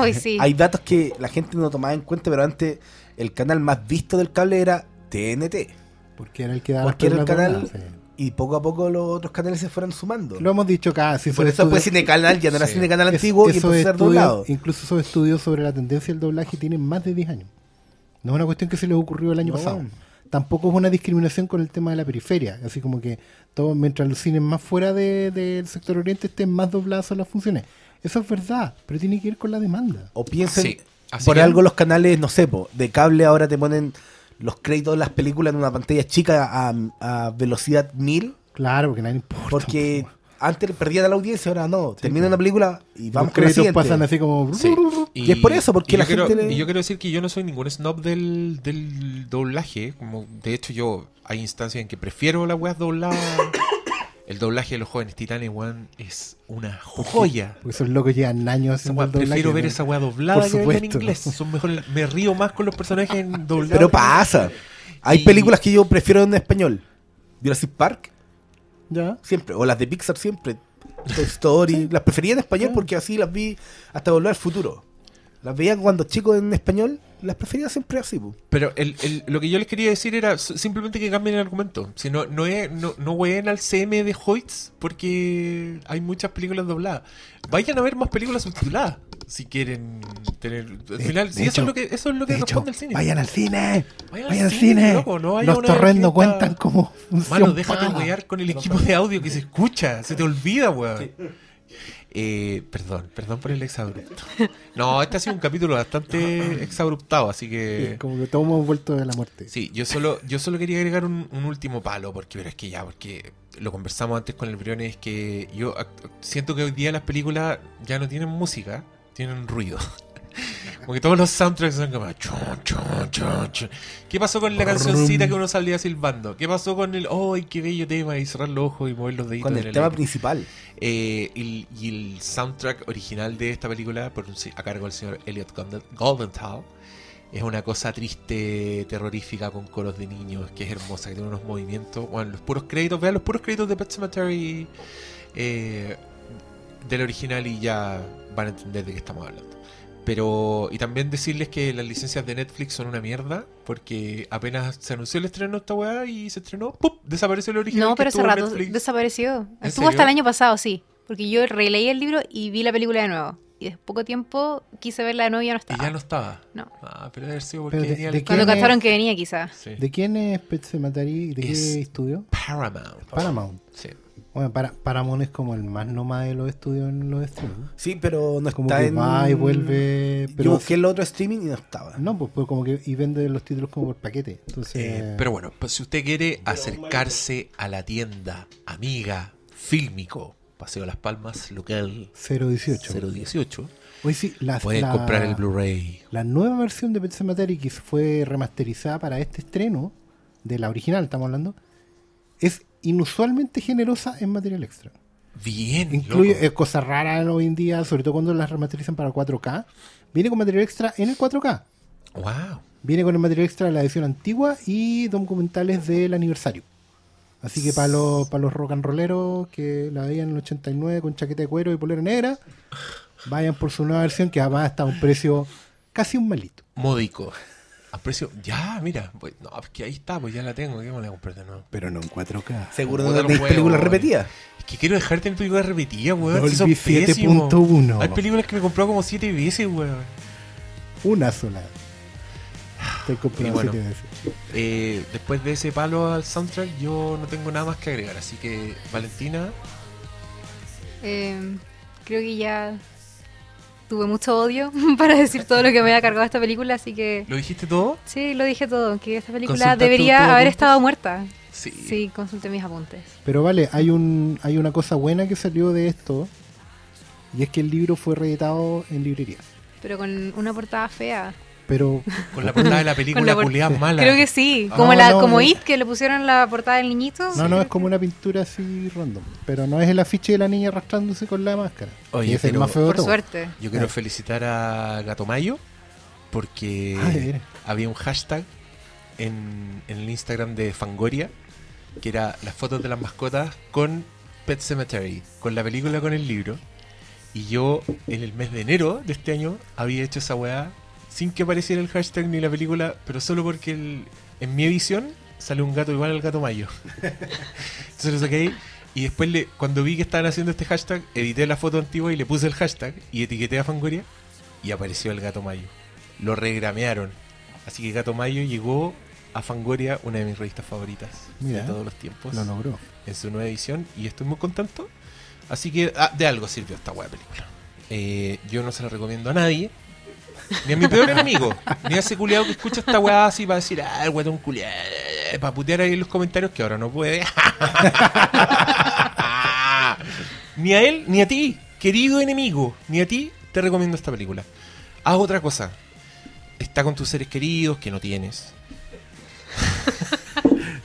voz. Sí. Hay datos que la gente no tomaba en cuenta, pero antes el canal más visto del cable era TNT. Porque era el que daba Porque era el canal sí. y poco a poco los otros canales se fueron sumando. Lo hemos dicho casi. Por eso después Cine Canal ya no era. Cine Canal antiguo y empezó a ser doblado. Incluso esos estudios sobre la tendencia del doblaje tienen más de 10 años. No es una cuestión que se les ocurrió el año No. pasado. Tampoco es una discriminación con el tema de la periferia. Así como que todo, mientras los cines más fuera de- del sector oriente estén más dobladas son las funciones. Eso es verdad, pero tiene que ir con la demanda. O piensen, Sí, así por que- algo los canales, no sé, po, de cable ahora te ponen los créditos de las películas en una pantalla chica a, a velocidad 1000, Claro, porque nadie importa. porque antes perdían a la audiencia, ahora no. Termina una película y Los vamos con la créditos siguiente. pasan así como... Sí. Y es por eso, porque la quiero- gente le- Y yo quiero decir que yo no soy ningún snob del, del doblaje. Como, de hecho, yo hay instancias en que prefiero las weas dobladas. El doblaje de los jóvenes titanes, weón, es una joya. Porque esos locos llevan años haciendo wea, el doblaje, prefiero ver ¿no? esa wea doblada Por que en inglés. Son mejores, me río más con los personajes en doblado. Pero pasa. Hay Y- películas que yo prefiero en español. Jurassic Park, ¿Ya? siempre. O las de Pixar, siempre. Toy Story. Las prefería en español porque así las vi hasta volver al futuro. Las veía cuando chicos en español, las prefería siempre así. po. Pero el, el- lo que yo les quería decir era simplemente que cambien el argumento. Si no, no, es, no, no hueen al CM de Hoyts porque hay muchas películas dobladas. Vayan a ver más películas subtituladas si quieren tener. Al final, de si eso, hecho- es lo que, eso es lo que hecho, responde el cine. vayan al cine. Vayan al Vayan al cine, cine. loco, no Los una torres no fiesta- cuentan como Mano, déjate wear con el equipo de audio que se escucha. Se te olvida, weón. Eh, perdón, perdón por el exabrupto. No, este ha sido un capítulo bastante exabruptado, así que. Sí, como que todos hemos vuelto de la muerte. Sí, yo solo, yo solo quería agregar un, un último palo, porque pero es que ya, porque lo conversamos antes con el Briones, es que yo siento que hoy día las películas ya no tienen música, tienen ruido. Como que todos los soundtracks son como chon, chon, chon, chon. ¿Qué pasó con la cancioncita que uno salía silbando? ¿Qué pasó con el ¡ay, qué bello tema! Y cerrar los ojos y mover los deditos Con el tema aire? principal. Eh, y, y el soundtrack original de esta película, por un- a cargo del señor Elliot Golden- Goldenthal, es una cosa triste, terrorífica, con coros de niños, que es hermosa, que tiene unos movimientos. Bueno, los puros créditos, vean los puros créditos de Pet Cemetery eh, del original y ya van a entender de qué estamos hablando. Pero, y también decirles que las licencias de Netflix son una mierda, porque apenas se anunció el estreno de esta weá y se estrenó, ¡pum! Desapareció el original. No, pero hace rato Netflix. desapareció. ¿En Estuvo hasta el año pasado, sí. Porque yo releí el libro y vi la película de nuevo. Y después poco tiempo quise verla de nuevo y ya no Y estaba. ya no estaba. No. Ah, pero debe haber sido porque venía el- Cuando ¿Quién es? cacharon que venía, quizás. Sí. ¿De quién es Pet Sematary? ¿De Es- qué estudio? Paramount. Paramount. Sí. Bueno, para, Paramount es como el más nómada de los estudios en los streaming. Sí, pero no Como está que en. va y vuelve. Yo Pero busqué el otro streaming y no estaba. No, pues, pues como que y vende los títulos como por paquete. Entonces, Eh, pero bueno, pues si usted quiere acercarse a la tienda amiga Fílmico, Paseo Las Palmas, local 018. 018, Hoy sí, la, pueden la- comprar el Blu-ray. La nueva versión de Pet Sematary que fue remasterizada para este estreno, de la original estamos hablando, es inusualmente generosa en material extra. Bien, Incluye eh, cosas raras hoy en día, sobre todo cuando las remasterizan para 4K. Viene con material extra en el 4K. Wow. Viene con el material extra de la edición antigua y documentales del aniversario. Así que para los, para los rock and rolleros que la veían en el 89 con chaqueta de cuero y polera negra, vayan por su nueva versión que además está a un precio casi un malito. Módico. A precio. Ya, mira. Pues, no, es que ahí está, pues ya la tengo. ¿Qué me la compré de nuevo? Pero no en 4K. Seguro no tenéis películas repetidas. Es que quiero dejarte en películas repetidas, weón. Dolby si son pésimos. 7.1. Hay películas que me he comprado como siete veces, weón. Una sola. Estoy comprando bueno. veces. Eh, después de ese palo al soundtrack, yo no tengo nada más que agregar. Así que, Valentina, Eh, creo que ya tuve mucho odio para decir todo lo que me había cargado esta película, así que ¿lo dijiste todo? sí, lo dije todo, que esta película ¿Consultaste debería haber apuntes? estado muerta. Sí. Sí, consulté mis apuntes. Pero vale, hay un hay una cosa buena que salió de esto. Y es que el libro fue reeditado en librerías. Pero con una portada fea. Pero Con la portada de la película la por- culiada mala. Creo que sí, Ah, como no, la no, como no. It que le pusieron la portada del niñito. no, no, es como una pintura así random. Pero no es el afiche de la niña arrastrándose con la máscara. Oye, y es el más feo de Por todo. suerte. Yo quiero Ah. felicitar a Gato Mayo porque Ah, había un hashtag en, en el Instagram de Fangoria que era las fotos de las mascotas con Pet Cemetery, con la película con el libro. Y yo en el mes de enero de este año había hecho esa weá sin que apareciera el hashtag ni la película, pero solo porque el- en mi edición sale un gato igual al gato mayo. Entonces lo saqué ahí, y después le, cuando vi que estaban haciendo este hashtag, edité la foto antigua y le puse el hashtag y etiqueté a Fangoria y apareció el gato mayo. Lo regramearon. Así que Gato Mayo llegó a Fangoria, una de mis revistas favoritas Mira, de todos los tiempos Lo logró. en su nueva edición y estoy muy contento. Así que ah, de algo sirvió esta buena película. Eh, yo no se la recomiendo a nadie. Ni a mi peor enemigo. Ni a ese culiado que escucha esta weá así para decir, ah, el guatón culiado. Para putear ahí en los comentarios que ahora no puede. ni a él, ni a ti, querido enemigo. Ni a ti te recomiendo esta película. Haz otra cosa. Está con tus seres queridos que no tienes.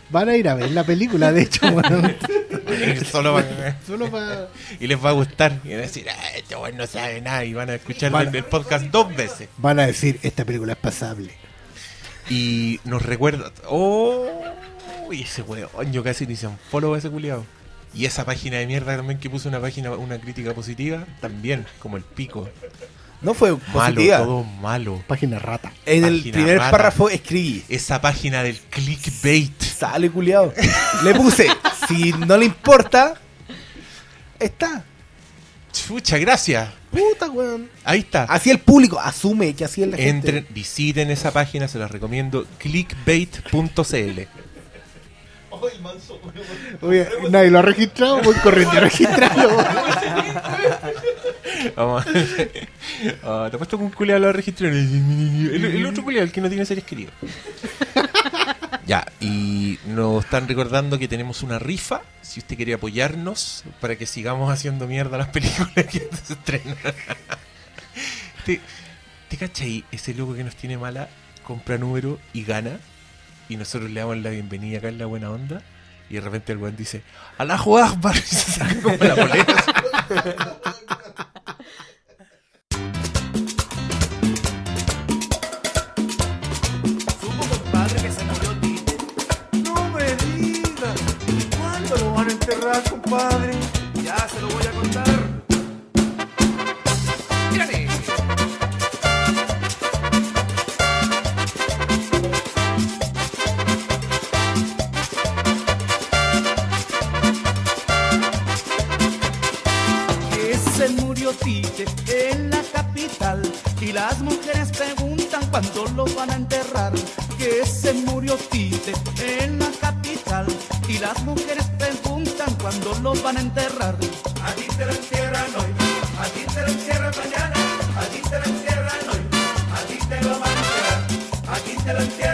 Van a ir a ver la película, de hecho, weón. Solo para... Solo para. y les va a gustar. Y van a decir, ah, este weón no sabe nada. Y van a escuchar Van- el, el podcast dos veces. Van a decir, esta película es pasable. Y nos recuerda. ¡Oh! Y ese weón, yo casi ni se follow a ese culiado. Y esa página de mierda también que puso una página, una crítica positiva, también, como el pico. No fue Malo, positiva. todo malo. Página rata. En el primer rata. párrafo escribí. Esa página del clickbait. Sale, culiao. Le puse, si no le importa, está. Chucha, gracias. Puta, weón. Ahí está. Así el público asume que así es la gente. Visiten esa página, se las recomiendo. Clickbait.cl. Oye, nadie lo ha registrado, voy corriendo a registrarlo. Vamos. Ah, te apuesto que un culiado lo registró. El, el otro culiado, el que no tiene seres queridos. Ya, y nos están recordando que tenemos una rifa. Si usted quiere apoyarnos para que sigamos haciendo mierda las películas que se estrenan. ¿Te, ¿Te cachai? Ese loco que nos tiene mala compra número y gana. Y nosotros le damos la bienvenida acá en la buena onda. Y de repente el weón dice: ¡A la jugada! Y se saca como la polera. enterrar, compadre? Ya se lo voy a contar. Se murió Tite en la capital y las mujeres preguntan cuándo lo van a enterrar que se murió Tite en la capital y las mujeres cuando los van a enterrar. Allí te lo entierran hoy, allí te lo entierran mañana, allí te lo entierran hoy, allí te lo van a enterrar, allí te lo entierran.